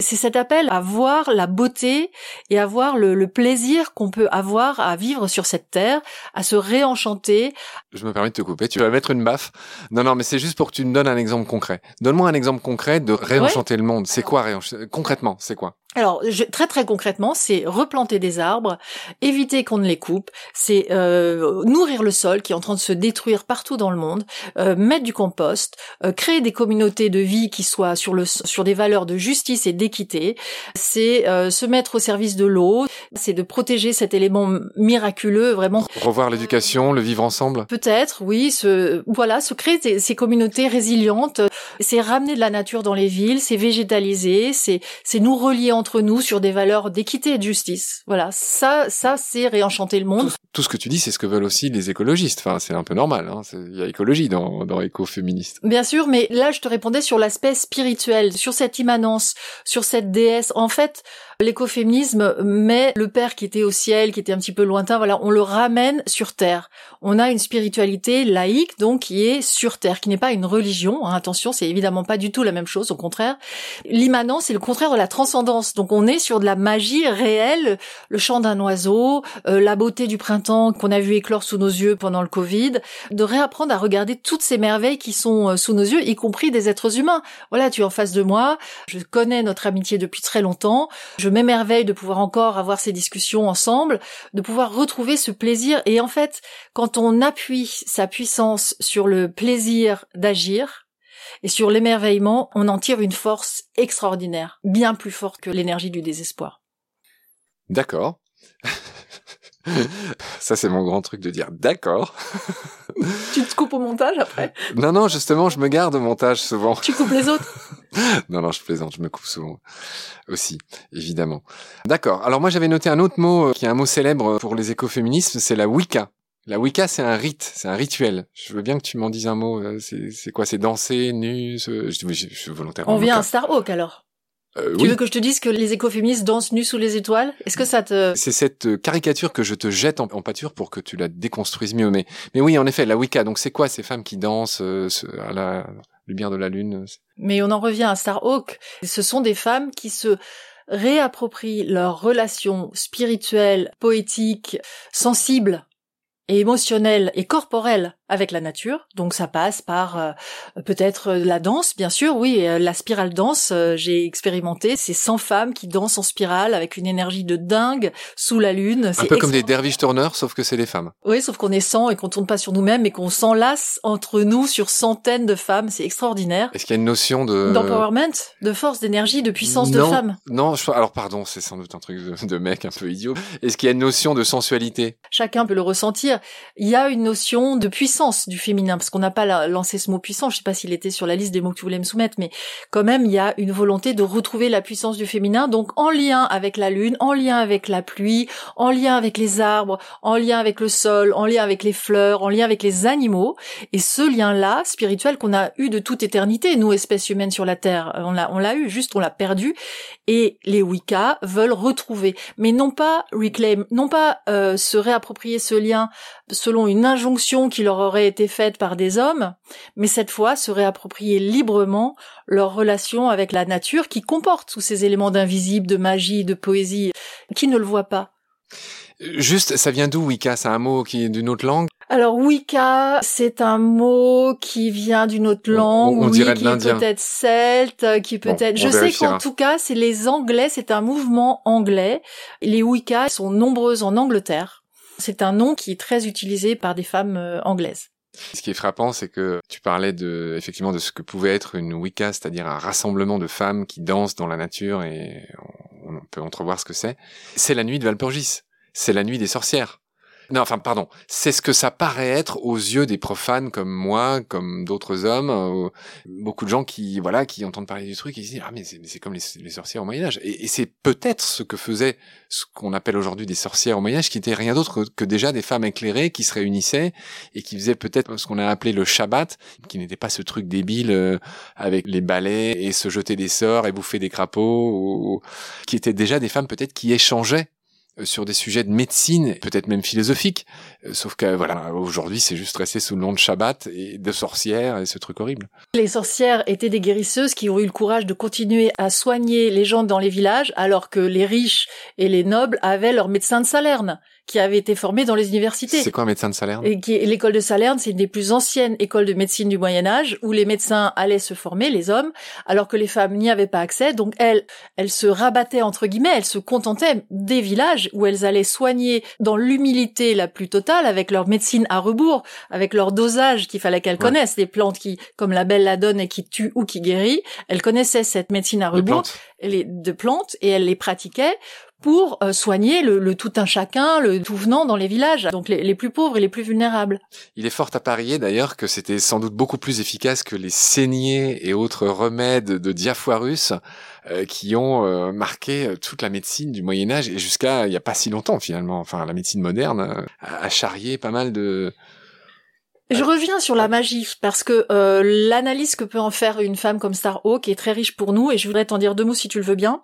c'est cet appel à voir la beauté et à voir le, plaisir qu'on peut avoir à vivre sur cette terre, à se réenchanter. Je me permets de te couper, tu vas mettre une baffe. Non, non, mais c'est juste pour que tu me donnes un exemple concret. Donne-moi un exemple concret de réenchanter le monde. C'est quoi réenchanter Concrètement, c'est quoi? Alors, très très concrètement, c'est replanter des arbres, éviter qu'on ne les coupe, c'est euh, nourrir le sol qui est en train de se détruire partout dans le monde, euh, mettre du compost, euh, créer des communautés de vie qui soient sur le sur des valeurs de justice et d'équité, c'est se mettre au service de l'eau, c'est de protéger cet élément miraculeux vraiment. Revoir l'éducation, le vivre ensemble. Peut-être, oui, ce voilà, se créer ces, ces communautés résilientes, c'est ramener de la nature dans les villes, c'est végétaliser, c'est c'est nous relier entre nous sur des valeurs d'équité et de justice. Voilà, ça, ça, c'est réenchanter le monde. Tout, ce que tu dis, c'est ce que veulent aussi les écologistes. Enfin, c'est un peu normal. Hein. Il y a écologie dans, dans écoféministe. Bien sûr, mais là, je te répondais sur l'aspect spirituel, sur cette immanence, sur cette déesse. En fait, l'écoféminisme met le père qui était au ciel, qui était un petit peu lointain, voilà, on le ramène sur terre. On a une spiritualité laïque, donc, qui est sur terre, qui n'est pas une religion. Hein. Attention, c'est évidemment pas du tout la même chose, au contraire. L'immanence, c'est le contraire de la transcendance. Donc, on est sur de la magie réelle, le chant d'un oiseau, euh, la beauté du printemps qu'on a vu éclore sous nos yeux pendant le Covid, de réapprendre à regarder toutes ces merveilles qui sont euh, sous nos yeux, y compris des êtres humains. Voilà, tu es en face de moi, je connais notre amitié depuis très longtemps, m'émerveille de pouvoir encore avoir ces discussions ensemble, de pouvoir retrouver ce plaisir. Et en fait, quand on appuie sa puissance sur le plaisir d'agir, et sur l'émerveillement, on en tire une force extraordinaire, bien plus forte que l'énergie du désespoir. D'accord. Ça, c'est mon grand truc de dire d'accord. tu te coupes au montage après? Non, non, justement, je me garde au montage souvent. Tu coupes les autres? Non, non, je plaisante, je me coupe souvent aussi, évidemment. D'accord. Alors moi, j'avais noté un autre mot euh, qui est un mot célèbre pour les écoféministes, c'est la Wicca. La Wicca, c'est un rite, c'est un rituel. Je veux bien que tu m'en dises un mot. Euh, c'est quoi? C'est danser, nu je, je, suis volontairement. On vient à Starhawk alors euh, tu veux que je te dise que les écoféministes dansent nus sous les étoiles? Est-ce que ça te... C'est cette euh, caricature que je te jette en, pâture pour que tu la déconstruises mieux. Mais, mais oui, en effet, la Wicca, donc c'est quoi ces femmes qui dansent euh, à la lumière de la lune? Mais on en revient à Starhawk. Ce sont des femmes qui se réapproprient leurs relations spirituelles, poétiques, sensibles et émotionnelles et corporelles avec la nature. Donc ça passe par euh, peut-être euh, la danse, bien sûr, oui, euh, la spirale danse, j'ai expérimenté, c'est 100 femmes qui dansent en spirale avec une énergie de dingue sous la lune. Un peu comme des dervish turners, sauf que c'est des femmes. Oui, sauf qu'on est 100 et qu'on tourne pas sur nous-mêmes et qu'on s'enlace entre nous sur centaines de femmes, c'est extraordinaire. Est-ce qu'il y a une notion de... D'empowerment, de force, d'énergie, de puissance de femme Non, je... alors pardon, c'est sans doute un truc de, de mec un peu idiot. Est-ce qu'il y a une notion de sensualité? Chacun peut le ressentir. Il y a une notion de puissance puissance du féminin, parce qu'on n'a pas lancé ce mot puissant, je sais pas s'il était sur la liste des mots que tu voulais me soumettre, mais quand même, il y a une volonté de retrouver la puissance du féminin, donc en lien avec la lune, en lien avec la pluie, en lien avec les arbres, en lien avec le sol, en lien avec les fleurs, en lien avec les animaux, et ce lien-là, spirituel, qu'on a eu de toute éternité, nous, espèces humaines sur la Terre, on l'a, on l'a eu, juste on l'a perdu, et les Wicca veulent retrouver, mais non pas reclaim, non pas euh, se réapproprier ce lien selon une injonction qui leur aurait été faite par des hommes, mais cette fois se réapproprier librement leur relation avec la nature qui comporte tous ces éléments d'invisible, de magie, de poésie, qui ne le voit pas. Juste, ça vient d'où Wicca? C'est un mot qui est d'une autre langue? Alors Wicca, c'est un mot qui vient d'une autre langue, on, dirait qui peut-être celte, qui peut être. je sais qu'en tout cas, c'est les Anglais, c'est un mouvement anglais. Les Wicca sont nombreuses en Angleterre. C'est un nom qui est très utilisé par des femmes euh, anglaises. Ce qui est frappant, c'est que tu parlais de, effectivement, de ce que pouvait être une Wicca, c'est-à-dire un rassemblement de femmes qui dansent dans la nature et on peut entrevoir ce que c'est. C'est la nuit de Valpurgis. C'est la nuit des sorcières. Non, enfin, pardon. C'est ce que ça paraît être aux yeux des profanes comme moi, comme d'autres hommes, euh, beaucoup de gens qui, voilà, qui entendent parler du truc et se disent ah mais c'est comme les, les, sorcières au Moyen Âge. Et, c'est peut-être ce que faisaient ce qu'on appelle aujourd'hui des sorcières au Moyen Âge, qui étaient rien d'autre que, que, déjà des femmes éclairées qui se réunissaient et qui faisaient peut-être ce qu'on a appelé le Shabbat, qui n'était pas ce truc débile euh, avec les balais et se jeter des sorts et bouffer des crapauds, ou, qui étaient déjà des femmes peut-être qui échangeaient sur des sujets de médecine, peut-être même philosophiques. Euh, sauf que voilà, aujourd'hui, c'est juste resté sous le nom de Shabbat et de sorcières et ce truc horrible. Les sorcières étaient des guérisseuses qui ont eu le courage de continuer à soigner les gens dans les villages, alors que les riches et les nobles avaient leurs médecins de Salerne qui avait été formé dans les universités. C'est quoi un médecin de Salerne? Et qui l'école de Salerne, c'est une des plus anciennes écoles de médecine du Moyen Âge où les médecins allaient se former, les hommes, alors que les femmes n'y avaient pas accès. Donc elles, elles se rabattaient entre guillemets, elles se contentaient des villages où elles allaient soigner dans l'humilité la plus totale avec leur médecine à rebours, avec leur dosage qu'il fallait qu'elles connaissent, des plantes qui, comme la belle la donne et qui tue ou qui guérit. Elles connaissaient cette médecine à rebours, les, de plantes, et elles les pratiquaient pour euh, soigner le, tout un chacun, le tout venant dans les villages, donc les, plus pauvres et les plus vulnérables. Il est fort à parier d'ailleurs que c'était sans doute beaucoup plus efficace que les saignées et autres remèdes de Diafoirus euh, qui ont euh, marqué toute la médecine du Moyen Âge et jusqu'à il n'y a pas si longtemps finalement. Enfin, la médecine moderne a charrié pas mal de je reviens sur la magie parce que l'analyse que peut en faire une femme comme Starhawk est très riche pour nous et je voudrais t'en dire deux mots si tu le veux bien.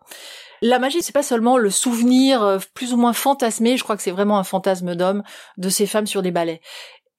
La magie, c'est pas seulement le souvenir euh, plus ou moins fantasmé, je crois que c'est vraiment un fantasme d'homme de ces femmes sur des balais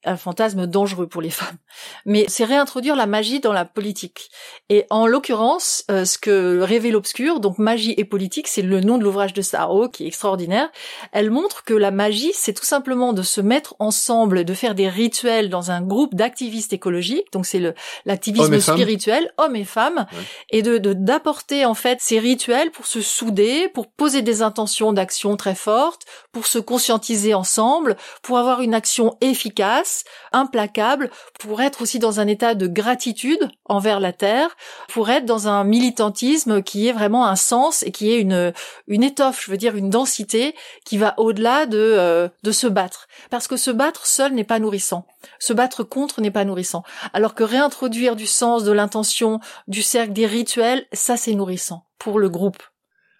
un fantasme dangereux pour les femmes. Mais c'est réintroduire la magie dans la politique. Et en l'occurrence, euh, ce que révèle l'obscur, donc magie et politique, c'est le nom de l'ouvrage de Saro qui est extraordinaire. Elle montre que la magie, c'est tout simplement de se mettre ensemble, de faire des rituels dans un groupe d'activistes écologiques. Donc c'est le l'activisme spirituel, hommes et femmes, et de d'apporter en fait ces rituels pour se souder, pour poser des intentions d'action très fortes, pour se conscientiser ensemble, pour avoir une action efficace implacable, pour être aussi dans un état de gratitude envers la terre, pour être dans un militantisme qui est vraiment un sens et qui est une une étoffe, je veux dire une densité qui va au-delà de euh, de se battre, parce que se battre seul n'est pas nourrissant, se battre contre n'est pas nourrissant, alors que réintroduire du sens, de l'intention, du cercle, des rituels, ça c'est nourrissant pour le groupe.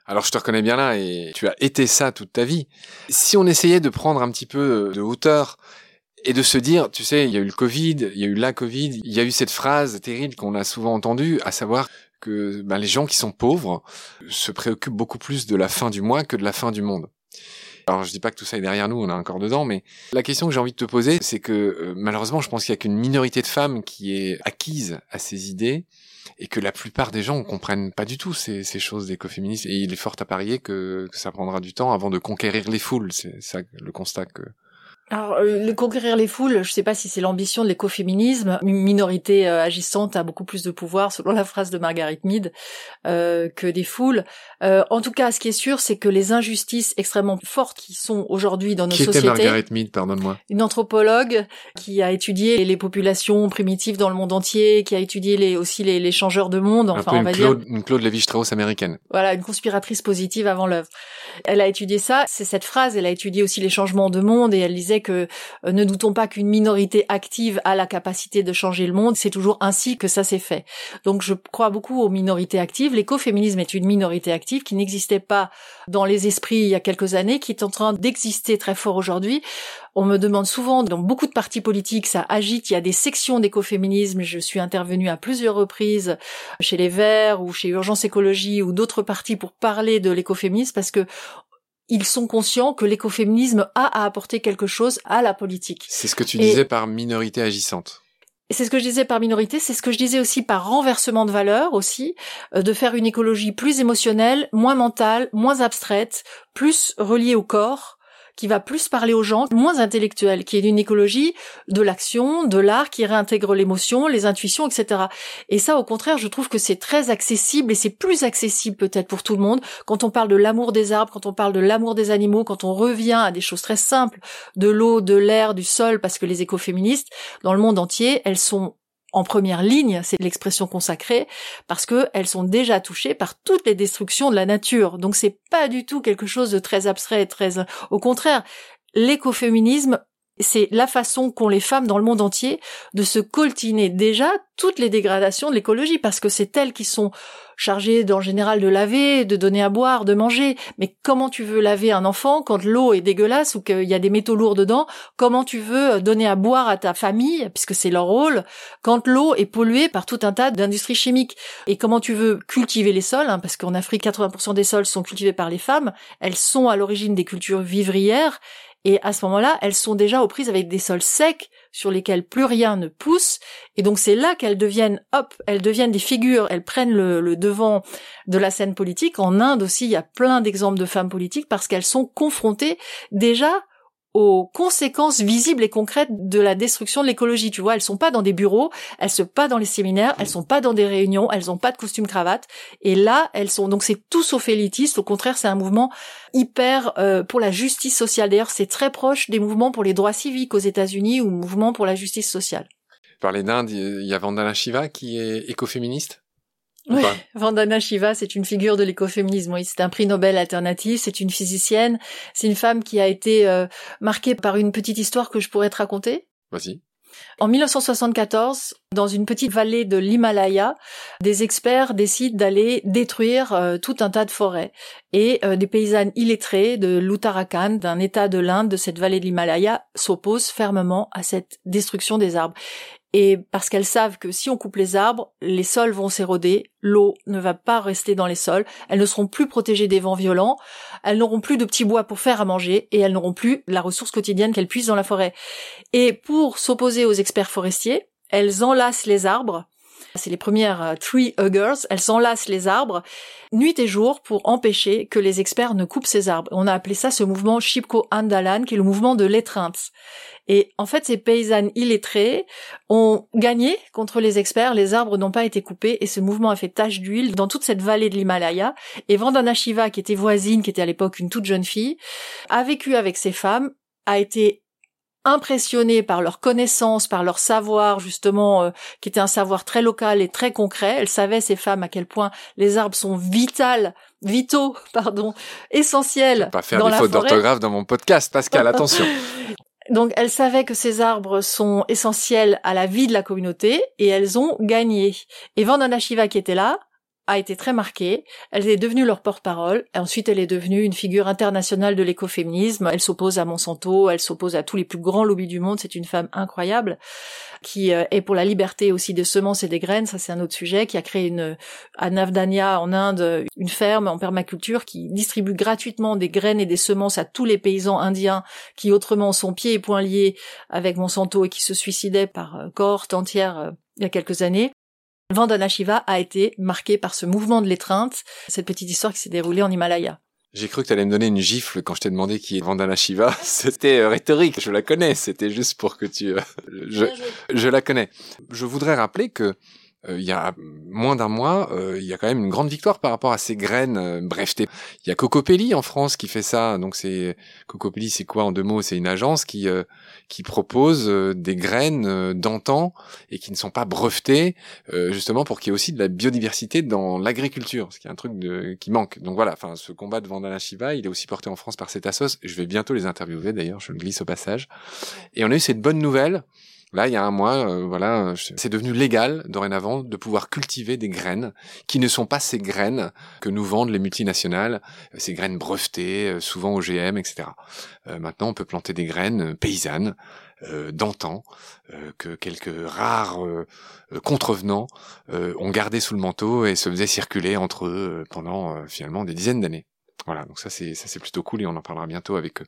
Alors je te reconnais bien là et tu as été ça toute ta vie. Si on essayait de prendre un petit peu de hauteur et de se dire, tu sais, il y a eu le Covid, il y a eu la Covid, il y a eu cette phrase terrible qu'on a souvent entendue, à savoir que ben, les gens qui sont pauvres se préoccupent beaucoup plus de la fin du mois que de la fin du monde. Alors je dis pas que tout ça est derrière nous, on est encore dedans, mais la question que j'ai envie de te poser, c'est que euh, malheureusement, je pense qu'il y a qu'une minorité de femmes qui est acquise à ces idées et que la plupart des gens ne comprennent pas du tout ces, ces choses d'écoféminisme. Et il est fort à parier que, que ça prendra du temps avant de conquérir les foules. C'est ça le constat que alors, euh, le conquérir les foules, je sais pas si c'est l'ambition de l'écoféminisme. Une minorité euh, agissante a beaucoup plus de pouvoir, selon la phrase de Margaret Mead, euh, que des foules. Euh, en tout cas, ce qui est sûr, c'est que les injustices extrêmement fortes qui sont aujourd'hui dans nos qui sociétés. Qui était Margaret Mead, pardonne-moi Une anthropologue qui a étudié les populations primitives dans le monde entier, qui a étudié les, aussi les, les changeurs de monde. Enfin, Un peu on va Claude, dire une Claude Lévi-Strauss américaine. Voilà, une conspiratrice positive avant l'œuvre. Elle a étudié ça. C'est cette phrase. Elle a étudié aussi les changements de monde et elle disait que euh, ne doutons pas qu'une minorité active a la capacité de changer le monde. C'est toujours ainsi que ça s'est fait. Donc je crois beaucoup aux minorités actives. L'écoféminisme est une minorité active qui n'existait pas dans les esprits il y a quelques années, qui est en train d'exister très fort aujourd'hui. On me demande souvent, dans beaucoup de partis politiques, ça agite, il y a des sections d'écoféminisme. Je suis intervenue à plusieurs reprises chez les Verts ou chez Urgence Écologie ou d'autres partis pour parler de l'écoféminisme parce que ils sont conscients que l'écoféminisme a à apporter quelque chose à la politique. C'est ce que tu disais par minorité agissante. C'est ce que je disais par minorité, c'est ce que je disais aussi par renversement de valeur aussi, euh, de faire une écologie plus émotionnelle, moins mentale, moins abstraite, plus reliée au corps, qui va plus parler aux gens, moins intellectuels, qui est une écologie de l'action, de l'art, qui réintègre l'émotion, les intuitions, etc. Et ça, au contraire, je trouve que c'est très accessible et c'est plus accessible peut-être pour tout le monde quand on parle de l'amour des arbres, quand on parle de l'amour des animaux, quand on revient à des choses très simples, de l'eau, de l'air, du sol, parce que les écoféministes, dans le monde entier, elles sont en première ligne, c'est l'expression consacrée, parce que elles sont déjà touchées par toutes les destructions de la nature. Donc c'est pas du tout quelque chose de très abstrait, très, au contraire, l'écoféminisme c'est la façon qu'ont les femmes dans le monde entier de se coltiner déjà toutes les dégradations de l'écologie, parce que c'est elles qui sont chargées en général de laver, de donner à boire, de manger. Mais comment tu veux laver un enfant quand l'eau est dégueulasse ou qu'il y a des métaux lourds dedans? Comment tu veux donner à boire à ta famille, puisque c'est leur rôle, quand l'eau est polluée par tout un tas d'industries chimiques? Et comment tu veux cultiver les sols hein, Parce qu'en Afrique, 80% des sols sont cultivés par les femmes. Elles sont à l'origine des cultures vivrières et à ce moment-là, elles sont déjà aux prises avec des sols secs sur lesquels plus rien ne pousse. Et donc c'est là qu'elles deviennent, hop, elles deviennent des figures, elles prennent le, le, devant de la scène politique. En Inde aussi, il y a plein d'exemples de femmes politiques parce qu'elles sont confrontées déjà aux conséquences visibles et concrètes de la destruction de l'écologie. Tu vois, elles sont pas dans des bureaux, elles sont pas dans les séminaires, elles sont pas dans des réunions, elles ont pas de costume cravate. Et là, elles sont donc c'est tout sauf élitiste. Au contraire, c'est un mouvement hyper euh, pour la justice sociale. D'ailleurs, c'est très proche des mouvements pour les droits civiques aux États-Unis ou mouvements pour la justice sociale. Parler d'Inde, il y a Vandana Shiva qui est écoféministe? Oui, Vandana Shiva, c'est une figure de l'écoféminisme. Oui, c'est un prix Nobel alternatif. C'est une physicienne. C'est une femme qui a été euh, marquée par une petite histoire que je pourrais te raconter. Vas-y. En 1974, dans une petite vallée de l'Himalaya, des experts décident d'aller détruire euh, tout un tas de forêts. Et euh, des paysannes illettrées de l'Uttarakhand, d'un état de l'Inde, de cette vallée de l'Himalaya, s'opposent fermement à cette destruction des arbres et parce qu'elles savent que si on coupe les arbres, les sols vont s'éroder, l'eau ne va pas rester dans les sols, elles ne seront plus protégées des vents violents, elles n'auront plus de petits bois pour faire à manger et elles n'auront plus la ressource quotidienne qu'elles puissent dans la forêt. Et pour s'opposer aux experts forestiers, elles enlacent les arbres c'est les premières euh, tree huggers, elles enlacent les arbres nuit et jour pour empêcher que les experts ne coupent ces arbres. On a appelé ça ce mouvement Shipko Andalan, qui est le mouvement de l'étreinte. Et en fait, ces paysannes illettrées ont gagné contre les experts, les arbres n'ont pas été coupés et ce mouvement a fait tache d'huile dans toute cette vallée de l'Himalaya. Et Vandana Shiva, qui était voisine, qui était à l'époque une toute jeune fille, a vécu avec ces femmes, a été impressionnée par leur connaissance, par leur savoir justement, euh, qui était un savoir très local et très concret. Elle savait ces femmes à quel point les arbres sont vitales, vitaux, pardon, essentiels. Pas faire des fautes d'orthographe dans mon podcast, Pascal. Attention. Donc elles savaient que ces arbres sont essentiels à la vie de la communauté et elles ont gagné. Et Vandana Shiva qui était là a été très marquée. Elle est devenue leur porte-parole. Ensuite, elle est devenue une figure internationale de l'écoféminisme. Elle s'oppose à Monsanto, elle s'oppose à tous les plus grands lobbies du monde. C'est une femme incroyable qui euh, est pour la liberté aussi des semences et des graines. Ça, c'est un autre sujet. Qui a créé une à Navdanya en Inde une ferme en permaculture qui distribue gratuitement des graines et des semences à tous les paysans indiens qui autrement sont pieds et poings liés avec Monsanto et qui se suicidaient par euh, cohorte entière euh, il y a quelques années. Vandana Shiva a été marqué par ce mouvement de l'étreinte, cette petite histoire qui s'est déroulée en Himalaya. J'ai cru que tu allais me donner une gifle quand je t'ai demandé qui est Vandana Shiva. C'était euh, rhétorique, je la connais. C'était juste pour que tu... Euh, je, je la connais. Je voudrais rappeler que il y a moins d'un mois, euh, il y a quand même une grande victoire par rapport à ces graines euh, brevetées. Il y a Cocopelli en France qui fait ça. Donc c'est Cocopelli, c'est quoi en deux mots? C'est une agence qui euh, qui propose des graines d'antan et qui ne sont pas brevetées, justement pour qu'il y ait aussi de la biodiversité dans l'agriculture, ce qui est un truc de, qui manque. Donc voilà, enfin ce combat de Vandana Shiva, il est aussi porté en France par cet assos. Je vais bientôt les interviewer d'ailleurs, je le glisse au passage. Et on a eu cette bonne nouvelle Là, il y a un mois, euh, voilà, c'est devenu légal dorénavant de pouvoir cultiver des graines qui ne sont pas ces graines que nous vendent les multinationales, euh, ces graines brevetées, euh, souvent OGM, etc. maintenant, on peut planter des graines paysannes d'antan que quelques rares contrevenants ont gardé sous le manteau et se faisaient circuler entre eux pendant finalement des dizaines d'années. Voilà, donc ça c'est ça c'est plutôt cool et on en parlera bientôt avec eux.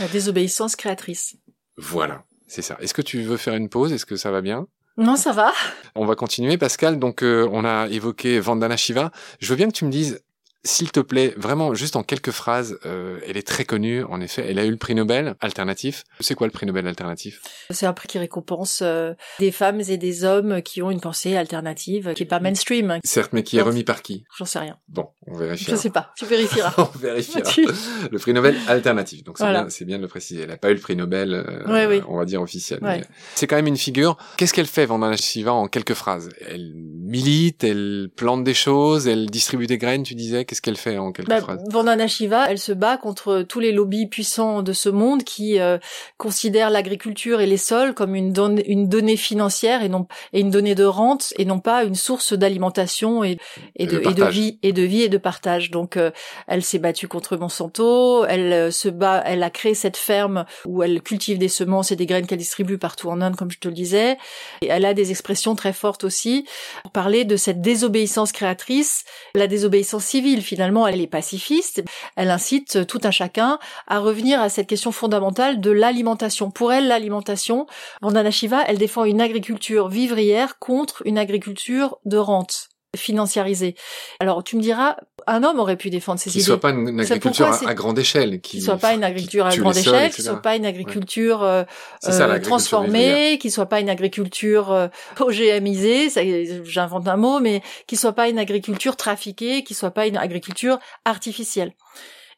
La désobéissance créatrice. Voilà. C'est ça. Est-ce que tu veux faire une pause? Est-ce que ça va bien? Non, ça va. On va continuer, Pascal. Donc, euh, on a évoqué Vandana Shiva. Je veux bien que tu me dises s'il te plaît, vraiment, juste en quelques phrases, euh, elle est très connue, en effet. Elle a eu le prix Nobel alternatif. C'est quoi le prix Nobel alternatif? C'est un prix qui récompense euh, des femmes et des hommes qui ont une pensée alternative, qui est pas mainstream. Certes, mais qui est remis par qui? J'en sais rien. Bon, on vérifiera. Je sais pas, tu vérifieras. on vérifiera. le prix Nobel alternatif. Donc c'est bien, de le préciser. Elle n'a pas eu le prix Nobel, euh, on va dire officiel. C'est quand même une figure. Qu'est-ce qu'elle fait, Vandana Shiva, en quelques phrases? Elle milite, elle plante des choses, elle distribue des graines, tu disais? Qu'est-ce qu'elle fait en quelques bah, phrases Vandana Shiva, elle se bat contre tous les lobbies puissants de ce monde qui euh, considèrent l'agriculture et les sols comme une, une donnée financière et non et une donnée de rente et non pas une source d'alimentation et, et, de, et de vie et de vie et de partage. Donc euh, elle s'est battue contre Monsanto, elle euh, se bat, elle a créé cette ferme où elle cultive des semences et des graines qu'elle distribue partout en Inde, comme je te le disais. Et elle a des expressions très fortes aussi pour parler de cette désobéissance créatrice, la désobéissance civile finalement elle est pacifiste. Elle incite tout un chacun à revenir à cette question fondamentale de l'alimentation. Pour elle, l'alimentation, Vandana Shiva, elle défend une agriculture vivrière contre une agriculture de rente financiarisée. Alors tu me diras, un homme aurait pu défendre ces idées. Qui soit pas une agriculture à, grande échelle, qui, soit pas une agriculture à grande échelle, qui soit pas une agriculture euh, euh transformée, qui soit pas une agriculture euh, OGMisée, j'invente un mot, mais qui soit pas une agriculture trafiquée, qui soit pas une agriculture artificielle.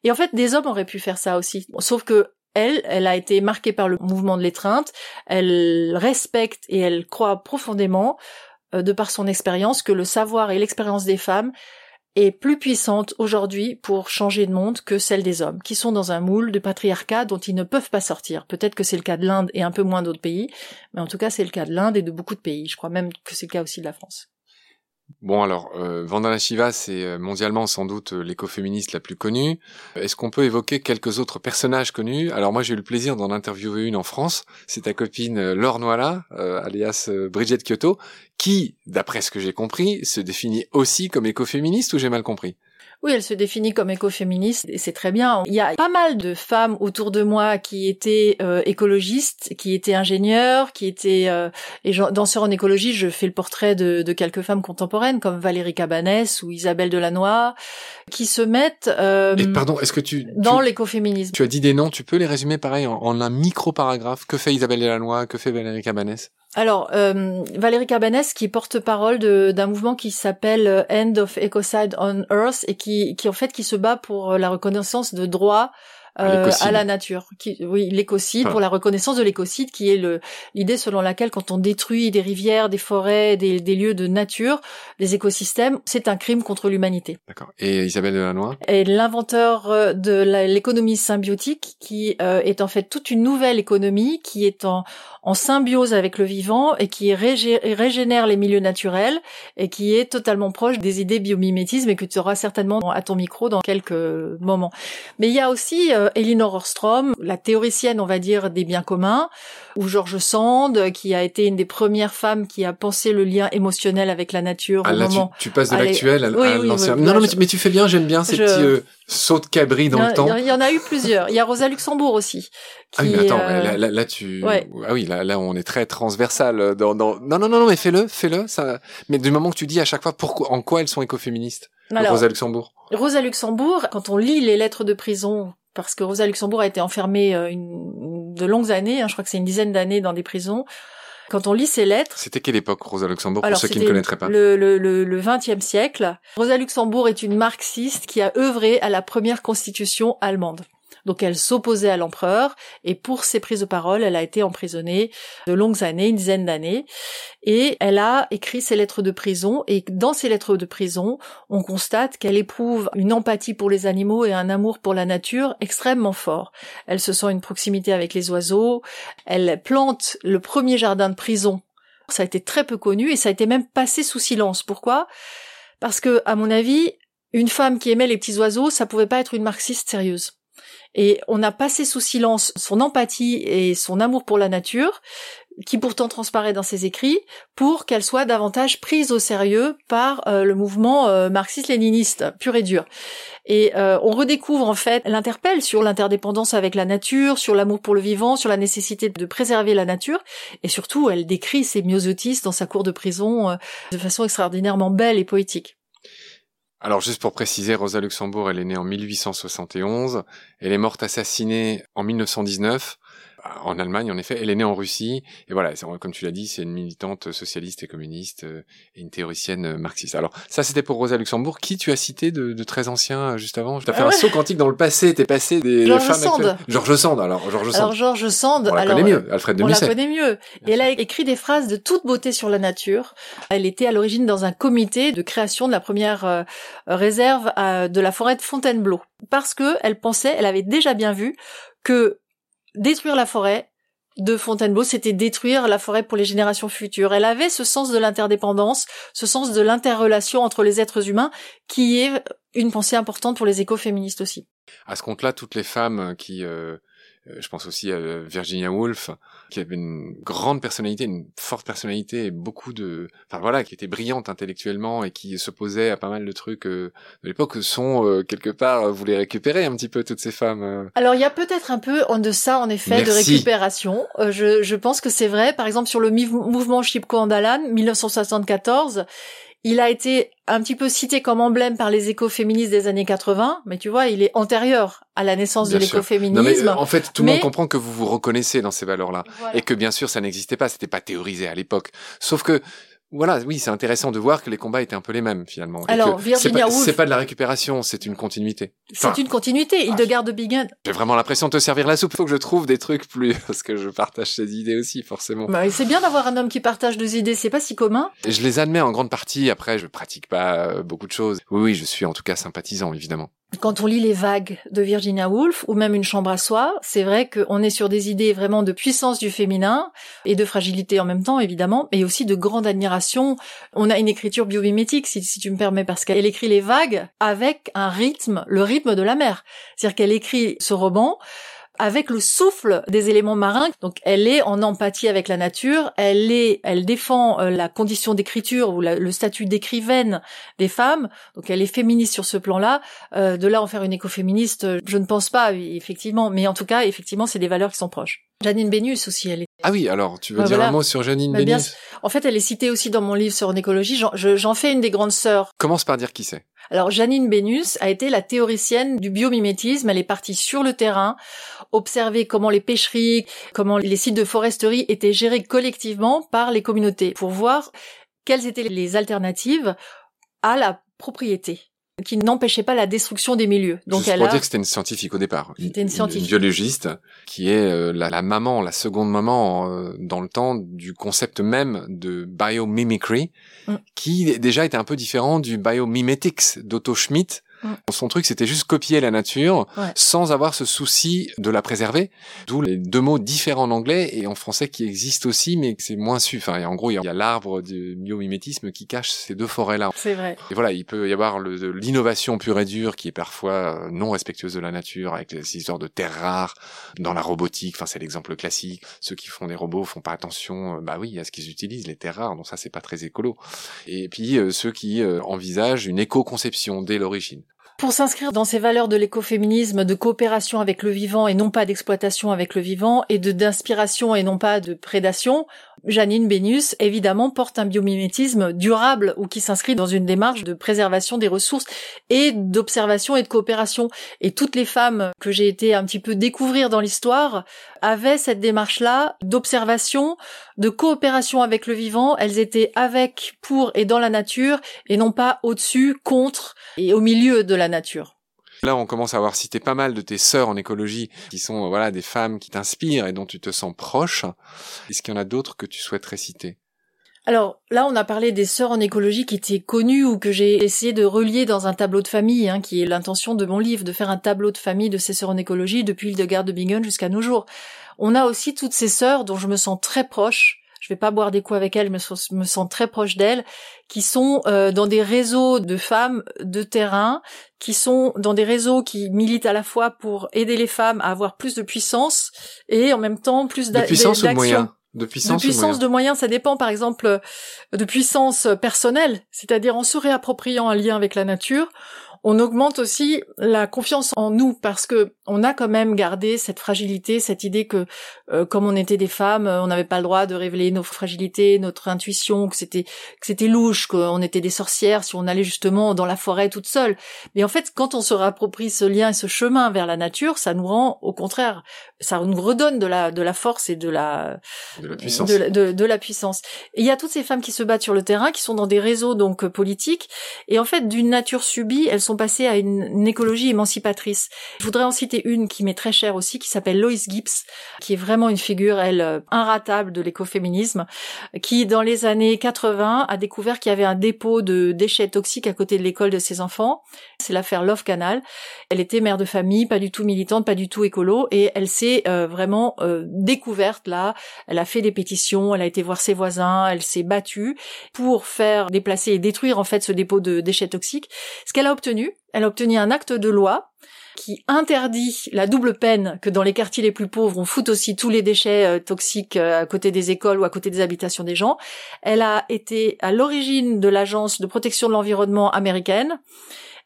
Et en fait, des hommes auraient pu faire ça aussi, sauf que elle, elle a été marquée par le mouvement de l'étreinte, elle respecte et elle croit profondément de par son expérience, que le savoir et l'expérience des femmes est plus puissante aujourd'hui pour changer de monde que celle des hommes, qui sont dans un moule de patriarcat dont ils ne peuvent pas sortir. Peut-être que c'est le cas de l'Inde et un peu moins d'autres pays, mais en tout cas c'est le cas de l'Inde et de beaucoup de pays. Je crois même que c'est le cas aussi de la France. Bon alors, euh, Vandana Shiva, c'est euh, mondialement sans doute euh, l'écoféministe la plus connue. Est-ce qu'on peut évoquer quelques autres personnages connus? Alors moi j'ai eu le plaisir d'en interviewer une en France, c'est ta copine euh, Laure Noala, alias Bridget Kyoto, qui, d'après ce que j'ai compris, se définit aussi comme écoféministe ou j'ai mal compris? Oui, elle se définit comme écoféministe et c'est très bien. Il y a pas mal de femmes autour de moi qui étaient euh, écologistes, qui étaient ingénieurs, qui étaient euh, et danseurs en écologie. Je fais le portrait de, de, quelques femmes contemporaines comme Valérie Cabanès ou Isabelle Delannoy, qui se mettent. Euh, et pardon, est-ce que tu dans l'écoféminisme Tu as dit des noms. Tu peux les résumer pareil en, en un micro paragraphe. Que fait Isabelle Delannoy? Que fait Valérie Cabanès? Alors, euh, Valérie Cabanès, qui porte-parole d'un mouvement qui s'appelle euh, End of Ecocide on Earth et qui, qui en fait qui se bat pour la reconnaissance de droits euh, à la nature. Qui, oui, l'écocide pour la reconnaissance de l'écocide, qui est le l'idée selon laquelle quand on détruit des rivières, des forêts, des, des lieux de nature, des écosystèmes, c'est un crime contre l'humanité. D'accord. Et Isabelle Delannoy? Et l'inventeur euh, de l'économie symbiotique, qui euh, est en fait toute une nouvelle économie qui est en en symbiose avec le vivant et qui régénère les milieux naturels et qui est totalement proche des idées biomimétisme et que tu auras certainement à ton micro dans quelques moments. Mais il y a aussi euh, Elinor Ostrom, la théoricienne, on va dire, des biens communs, ou George Sand, qui a été une des premières femmes qui a pensé le lien émotionnel avec la nature ah, au moment. Tu, passes de l'actuel à, l'ancien. non, non, mais tu, fais bien, j'aime bien ces petits euh, sauts de cabri dans le temps. Il y en a eu plusieurs. Il y a Rosa Luxembourg aussi. ah oui, mais attends, euh, là, là, tu, ah oui, là, là, on est très transversal dans, dans, non, non, non, non, mais fais-le, fais-le, ça, mais du moment que tu dis à chaque fois pourquoi, en quoi elles sont écoféministes. Rosa Luxembourg. Rosa Luxembourg, quand on lit les lettres de prison parce que Rosa Luxembourg a été enfermée euh, une, de longues années, hein, je crois que c'est une dizaine d'années dans des prisons. Quand on lit ses lettres, C'était quelle époque, Rosa Luxembourg, pour ceux qui ne connaîtraient pas? le, le, le, le 20e siècle. Rosa Luxembourg est une marxiste qui a œuvré à la première constitution allemande. Donc elle s'opposait à l'empereur et pour ses prises de parole, elle a été emprisonnée de longues années, une dizaine d'années. Et elle a écrit ses lettres de prison et dans ces lettres de prison, on constate qu'elle éprouve une empathie pour les animaux et un amour pour la nature extrêmement fort. Elle se sent une proximité avec les oiseaux. Elle plante le premier jardin de prison ça a été très peu connu et ça a été même passé sous silence. Pourquoi? Parce que, à mon avis, une femme qui aimait les petits oiseaux, ça pouvait pas être une marxiste sérieuse. Et on a passé sous silence son empathie et son amour pour la nature, qui pourtant transparaît dans ses écrits, pour qu'elle soit davantage prise au sérieux par euh, le mouvement euh, marxiste-léniniste pur et dur. Et euh, on redécouvre en fait, elle interpelle sur l'interdépendance avec la nature, sur l'amour pour le vivant, sur la nécessité de préserver la nature, et surtout elle décrit ses myosotis dans sa cour de prison de façon extraordinairement belle et poétique. Alors juste pour préciser, Rosa Luxembourg, elle est née en 1871, elle est morte assassinée en 1919 en Allemagne, en effet. Elle est née en Russie. Et voilà, comme tu l'as dit, c'est une militante socialiste et communiste euh, et une théoricienne euh, marxiste. Alors, ça, c'était pour Rosa Luxembourg. Qui tu as cité de, de très ancien euh, juste avant? Tu as fait un saut quantique dans le passé. T'es passé des, Georges femmes Sand. Georges Sand. Alors, Georges Sand. Alors Georges Sand, on la alors, connaît mieux. Alfred de on la Musset. connaît mieux. Et elle a écrit des phrases de toute beauté sur la nature. Elle était à l'origine dans un comité de création de la première euh, réserve euh, de la forêt de Fontainebleau. Parce que elle pensait, elle avait déjà bien vu que détruire la forêt de Fontainebleau, c'était détruire la forêt pour les générations futures. Elle avait ce sens de l'interdépendance, ce sens de l'interrelation entre les êtres humains, qui est une pensée importante pour les écoféministes aussi. À ce compte-là, toutes les femmes qui, euh, euh, je pense aussi à euh, Virginia Woolf, qui avait une grande personnalité, une forte personnalité et beaucoup de, enfin voilà, qui était brillante intellectuellement et qui s'opposait à pas mal de trucs euh, de l'époque, sont euh, quelque part, euh, vous les récupérez un petit peu toutes ces femmes. euh. Alors il y a peut-être un peu en deçà en effet de récupération. Euh, je, je pense que c'est vrai. Par exemple sur le mouvement Chipko Andalan 1974, il a été un petit peu cité comme emblème par les écoféministes des années 80, mais tu vois, il est antérieur à la naissance Bien de l'écoféminisme. euh, en fait, tout le monde comprend que vous vous reconnaissez dans ces valeurs-là. Voilà. et que bien sûr ça n'existait pas, c'était pas théorisé à l'époque. Sauf que voilà, oui, c'est intéressant de voir que les combats étaient un peu les mêmes finalement. Alors, Virginia Woolf- c'est pas de la récupération, c'est une continuité. C'est une continuité. Hildegard de Bingen, J'ai vraiment l'impression de te servir la soupe. Faut que je trouve des trucs plus parce que je partage ces idées aussi forcément. bah, c'est bien d'avoir un homme qui partage deux idées. C'est pas si commun. Et je les admets en grande partie. Après, je pratique pas euh, beaucoup de choses. Oui, oui, je suis en tout cas sympathisant évidemment. Quand on lit les vagues de Virginia Woolf ou même une chambre à soi, c'est vrai qu'on est sur des idées vraiment de puissance du féminin et de fragilité en même temps, évidemment, mais aussi de grande admiration. On a une écriture biomimétique, si, si tu me permets, parce qu'elle écrit les vagues avec un rythme, le rythme de la mer. C'est-à-dire qu'elle écrit ce roman avec le souffle des éléments marins. Donc elle est en empathie avec la nature, elle est, elle défend euh, la condition d'écriture ou le statut d'écrivaine des femmes. Donc elle est féministe sur ce plan-là. Euh, de là en faire une écoféministe, euh, je ne pense pas effectivement, mais en tout cas effectivement c'est des valeurs qui sont proches. Janine Bénus aussi, elle. Ah oui, alors tu veux Bah, dire voilà. un mot sur Janine Bah, bien En fait, elle est citée aussi dans mon livre sur en écologie. J'en je- j'en fais une des grandes sœurs Commence par dire qui c'est. alors Janine Bénus a été la théoricienne du biomimétisme. Elle est partie sur le terrain, observer comment les pêcheries, comment les sites de foresterie étaient gérés collectivement par les communautés pour voir quelles étaient les alternatives à la propriété qui n'empêchait pas la destruction des milieux. Donc Juste elle pour a dire que c'était une scientifique au départ. C'était une scientifique. biologiste qui est euh, la, la maman, la seconde maman euh, dans le temps du concept même de biomimicry, Mm. qui déjà était un peu différent du biomimetics d'Otto Schmidt. Son truc, c'était juste copier la nature Ouais. sans avoir ce souci de la préserver. D'où les deux mots différents en anglais et en français qui existent aussi, mais c'est moins su. Enfin, en gros, il y a- l'arbre du biomimétisme qui cache ces deux forêts-là. c'est vrai. Et voilà, il peut y avoir l'innovation pure et dure qui est parfois euh, non respectueuse de la nature, avec les histoires de terres rares dans la robotique. Enfin, c'est l'exemple classique. Ceux qui font des robots font pas attention, euh, bah oui, à ce qu'ils utilisent, les terres rares. Donc ça, c'est pas très écolo. Et puis euh, ceux qui euh, envisagent une éco-conception dès l'origine. Pour s'inscrire dans ces valeurs de l'écoféminisme, de coopération avec le vivant et non pas d'exploitation avec le vivant, et de d'inspiration et non pas de prédation, Janine Bénus, évidemment, porte un biomimétisme durable ou qui s'inscrit dans une démarche de préservation des ressources et d'observation et de coopération. Et toutes les femmes que j'ai été un petit peu découvrir dans l'histoire avaient cette démarche-là d'observation, de coopération avec le vivant. Elles étaient avec, pour et dans la nature et non pas au-dessus, contre et au milieu de la nature. Là, on commence à avoir cité pas mal de tes sœurs en écologie, qui sont voilà des femmes qui t'inspirent et dont tu te sens proche. Est-ce qu'il y en a d'autres que tu souhaiterais citer? Alors là, on a parlé des sœurs en écologie qui étaient connues ou que j'ai essayé de relier dans un tableau de famille, hein, qui est l'intention de mon livre, de faire un tableau de famille de ces sœurs en écologie depuis Hildegard de Bingen jusqu'à nos jours. On a aussi toutes ces sœurs dont je me sens très proche, je vais pas boire des coups avec elles, mais je me sens très proche d'elles, qui sont euh, dans des réseaux de femmes de terrain, qui sont dans des réseaux qui militent à la fois pour aider les femmes à avoir plus de puissance et en même temps plus d'action. De puissance ou de moyens? De puissance, de, puissance de moyens, ça dépend par exemple de puissance personnelle, c'est-à-dire en se réappropriant un lien avec la nature, on augmente aussi la confiance en nous parce que on a quand même gardé cette fragilité, cette idée que euh, comme on était des femmes, on n'avait pas le droit de révéler nos fragilités, notre intuition, que c'était que c'était louche, qu'on était des sorcières si on allait justement dans la forêt toute seule. Mais en fait, quand on se réapproprie ce lien et ce chemin vers la nature, ça nous rend au contraire, ça nous redonne de la de la force et de la de la puissance. De, la puissance. Et il y a toutes ces femmes qui se battent sur le terrain, qui sont dans des réseaux donc politiques, et en fait d'une nature subie, elles sont passés à une, écologie émancipatrice. Je voudrais en citer une qui m'est très chère aussi, qui s'appelle Lois Gibbs, qui est vraiment une figure, elle, euh, inratable de l'écoféminisme, qui, dans les années 80, a découvert qu'il y avait un dépôt de déchets toxiques à côté de l'école de ses enfants. C'est l'affaire Love Canal. Elle était mère de famille, pas du tout militante, pas du tout écolo, et elle s'est euh, vraiment euh, découverte là. Elle a fait des pétitions, elle a été voir ses voisins, elle s'est battue pour faire déplacer et détruire en fait ce dépôt de déchets toxiques. Ce qu'elle a obtenu, elle a obtenu un acte de loi qui interdit la double peine que dans les quartiers les plus pauvres on fout aussi tous les déchets euh, toxiques euh, à côté des écoles ou à côté des habitations des gens. Elle a été à l'origine de l'agence de protection de l'environnement américaine.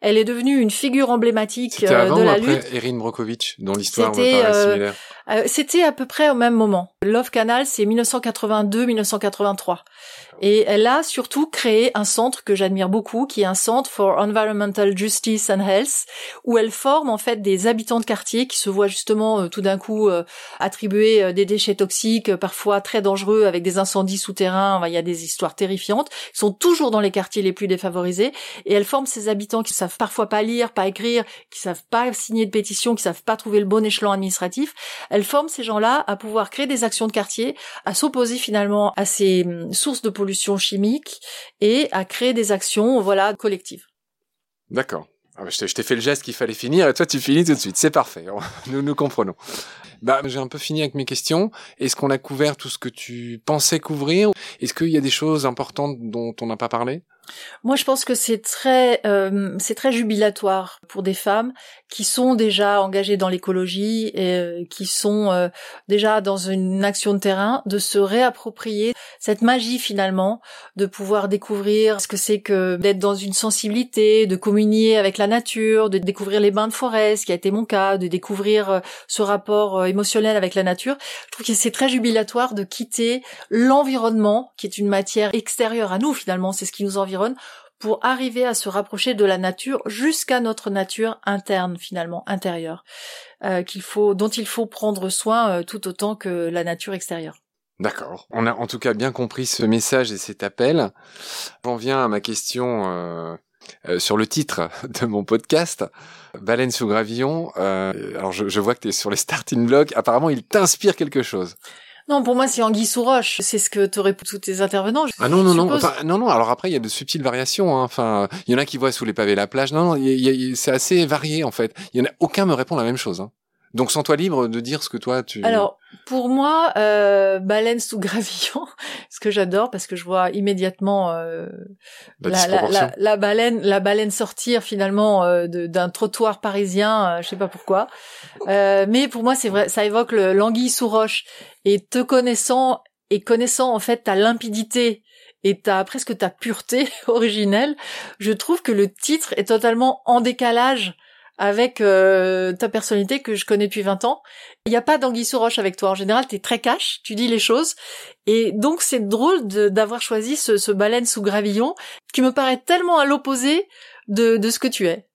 Elle est devenue une figure emblématique euh, de la après lutte. Erin Brockovich, dont l'histoire me paraît similaire. C'était à peu près au même moment. Love Canal, c'est 1982-1983. Et elle a surtout créé un centre que j'admire beaucoup, qui est un centre for environmental justice and health, où elle forme en fait des habitants de quartier qui se voient justement euh, tout d'un coup euh, attribuer euh, des déchets toxiques, parfois très dangereux, avec des incendies souterrains. il y a des histoires terrifiantes. Ils sont toujours dans les quartiers les plus défavorisés, et elle forme ces habitants qui savent parfois pas lire, pas écrire, qui savent pas signer de pétition, qui savent pas trouver le bon échelon administratif. Forme ces gens-là à pouvoir créer des actions de quartier, à s'opposer finalement à ces hum, sources de pollution pollution chimique et à créer des actions, voilà, collectives. D'accord. Ah bah, je t'ai fait le geste qu'il fallait finir et toi tu finis tout de suite. C'est parfait. Nous nous comprenons. Bah, j'ai un peu fini avec mes questions. Est-ce qu'on a couvert tout ce que tu pensais couvrir? Est-ce qu'il y a des choses importantes dont on n'a pas parlé? Moi, je pense que c'est très, euh, c'est très jubilatoire pour des femmes qui sont déjà engagées dans l'écologie et euh, qui sont euh, déjà dans une action de terrain, de se réapproprier cette magie finalement, de pouvoir découvrir ce que c'est que d'être dans une sensibilité, de communier avec la nature, de découvrir les bains de forêt, ce qui a été mon cas, de découvrir ce rapport émotionnel avec la nature. Je trouve que c'est très jubilatoire de quitter l'environnement, qui est une matière extérieure à nous finalement, c'est ce qui nous environne pour arriver à se rapprocher de la nature jusqu'à notre nature interne finalement intérieure euh, dont il faut prendre soin euh, tout autant que la nature extérieure. D'accord. On a en tout cas bien compris ce message et cet appel. J'en viens à ma question euh, sur le titre de mon podcast, Baleine sous gravillon. alors je, je, vois que tu es sur les starting blocks. Apparemment, il t'inspire quelque chose. Non, pour moi, c'est Anguille sous roche. C'est ce que t'aurais pour tous tes intervenants. ah non, non, non. Enfin, non, non. Alors après, il y a de subtiles variations. Hein. Enfin, il y en a qui voient sous les pavés la plage. Non, non, c'est assez varié en fait. Il y en a aucun me répond la même chose. Hein. Donc sens-toi libre de dire ce que toi tu. Alors pour moi, euh, baleine sous gravillon, ce que j'adore parce que je vois immédiatement euh, la, la, la, baleine, la baleine sortir finalement euh, d'un trottoir parisien, euh, je sais pas pourquoi. Euh, mais pour moi, c'est vrai, ça évoque l'anguille sous roche. Et te connaissant et connaissant en fait ta limpidité et ta presque ta pureté originelle, je trouve que le titre est totalement en décalage avec euh, ta personnalité que je connais depuis 20 ans. Il n'y a pas d'anguille sous roche avec toi. En général, t'es très cash, tu dis les choses. Et donc, c'est drôle d'avoir choisi ce, ce baleine sous gravillon qui me paraît tellement à l'opposé de, de ce que tu es.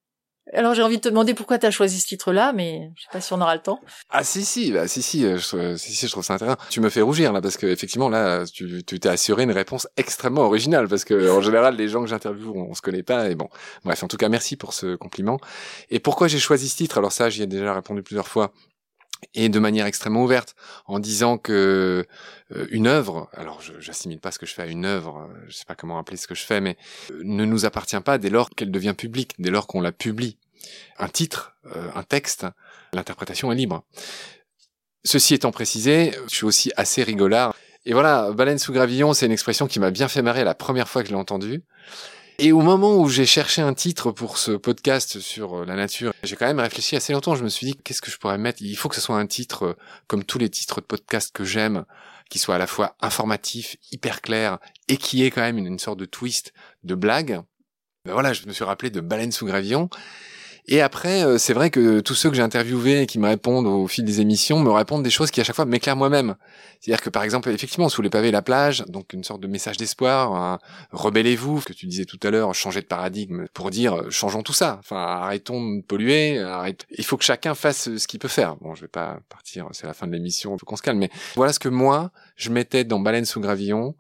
Alors j'ai envie de te demander pourquoi tu as choisi ce titre-là, mais je sais pas si on aura le temps. Ah si si, bah si si, euh, je, si si, je trouve ça intéressant. Tu me fais rougir là parce que effectivement là, tu t'es assuré une réponse extrêmement originale parce que en général les gens que j'interviewe on, se connaît pas et bon. Bref, en tout cas merci pour ce compliment. Et pourquoi j'ai choisi ce titre? Alors ça, j'y ai déjà répondu plusieurs fois et de manière extrêmement ouverte, en disant que euh, une œuvre, alors j'assimile pas ce que je fais à une œuvre, euh, je sais pas comment appeler ce que je fais, mais ne nous appartient pas dès lors qu'elle devient publique, dès lors qu'on la publie un titre, euh, un texte, l'interprétation est libre. Ceci étant précisé, je suis aussi assez rigolard. Et voilà, baleine sous gravillon, c'est une expression qui m'a bien fait marrer la première fois que je l'ai entendue. Et au moment où j'ai cherché un titre pour ce podcast sur euh, la nature, j'ai quand même réfléchi assez longtemps. Je me suis dit, qu'est-ce que je pourrais mettre? Il faut que ce soit un titre euh, comme tous les titres de podcast que j'aime, qui soit à la fois informatif, hyper clair, et qui ait quand même une, sorte de twist, de blague. Ben voilà, je me suis rappelé de Baleine sous gravillon. Et après, euh, c'est vrai que tous ceux que j'ai interviewés et qui me répondent au fil des émissions me répondent des choses qui à chaque fois m'éclairent moi-même. C'est-à-dire que par exemple, effectivement, sous les pavés la plage, donc une sorte de message d'espoir, rebellez-vous, que tu disais tout à l'heure, changer de paradigme pour dire euh, changeons tout ça. Enfin, arrêtons de polluer. Arrête... Il faut que chacun fasse ce qu'il peut faire. Bon, je vais pas partir, c'est la fin de l'émission, faut qu'on se calme. Mais voilà ce que moi je mettais dans Baleine sous gravillon.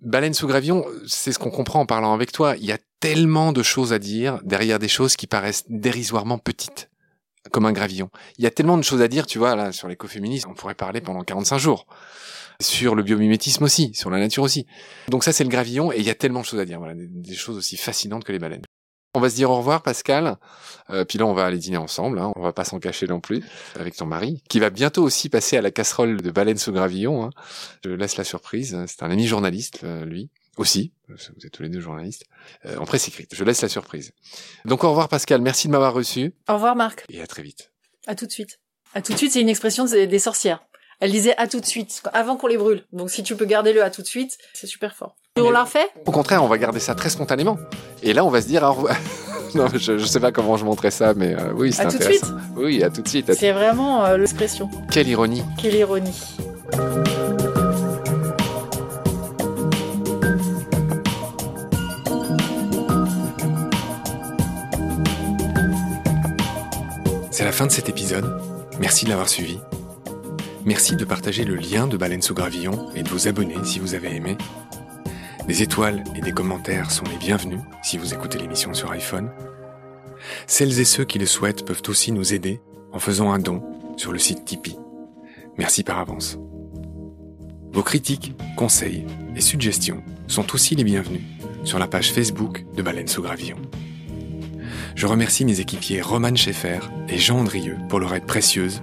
Baleine sous gravillon, c'est ce qu'on comprend en parlant avec toi. Il y a tellement de choses à dire derrière des choses qui paraissent dérisoirement petites, comme un gravillon. Il y a tellement de choses à dire, tu vois, là, sur l'écoféminisme, on pourrait parler pendant 45 jours. Sur le biomimétisme aussi, sur la nature aussi. Donc ça, c'est le gravillon, et il y a tellement de choses à dire, voilà, des, choses aussi fascinantes que les baleines. On va se dire au revoir, Pascal. Euh, puis là, on va aller dîner ensemble. Hein. On va pas s'en cacher non plus avec ton mari, qui va bientôt aussi passer à la casserole de baleines sous gravillon. Hein. Je laisse la surprise. C'est un ami journaliste, euh, lui aussi, vous êtes tous les deux journalistes, euh, en presse écrite. Je laisse la surprise. Donc au revoir Pascal, merci de m'avoir reçu. Au revoir Marc. Et à très vite. À tout de suite. À tout de suite, c'est une expression des sorcières. Elle disait à tout de suite, avant qu'on les brûle. Donc si tu peux garder le à tout de suite, c'est super fort. Et on l'a refait Au contraire, on va garder ça très spontanément. Et là, on va se dire revoir. non, je, je sais pas comment je montrais ça, mais euh, oui, c'est intéressant. À tout de suite Oui, à tout de suite. C'est vraiment euh, l'expression. Quelle ironie. Quelle ironie. C'est la fin de cet épisode. Merci de l'avoir suivi. Merci de partager le lien de Baleine sous Gravillon et de vous abonner si vous avez aimé. Des étoiles et des commentaires sont les bienvenus si vous écoutez l'émission sur iPhone. Celles et ceux qui le souhaitent peuvent aussi nous aider en faisant un don sur le site Tipeee. Merci par avance. Vos critiques, conseils et suggestions sont aussi les bienvenus sur la page Facebook de Baleine sous Gravillon. Je remercie mes équipiers Roman Schaeffer et Jean Andrieux pour leur aide précieuse,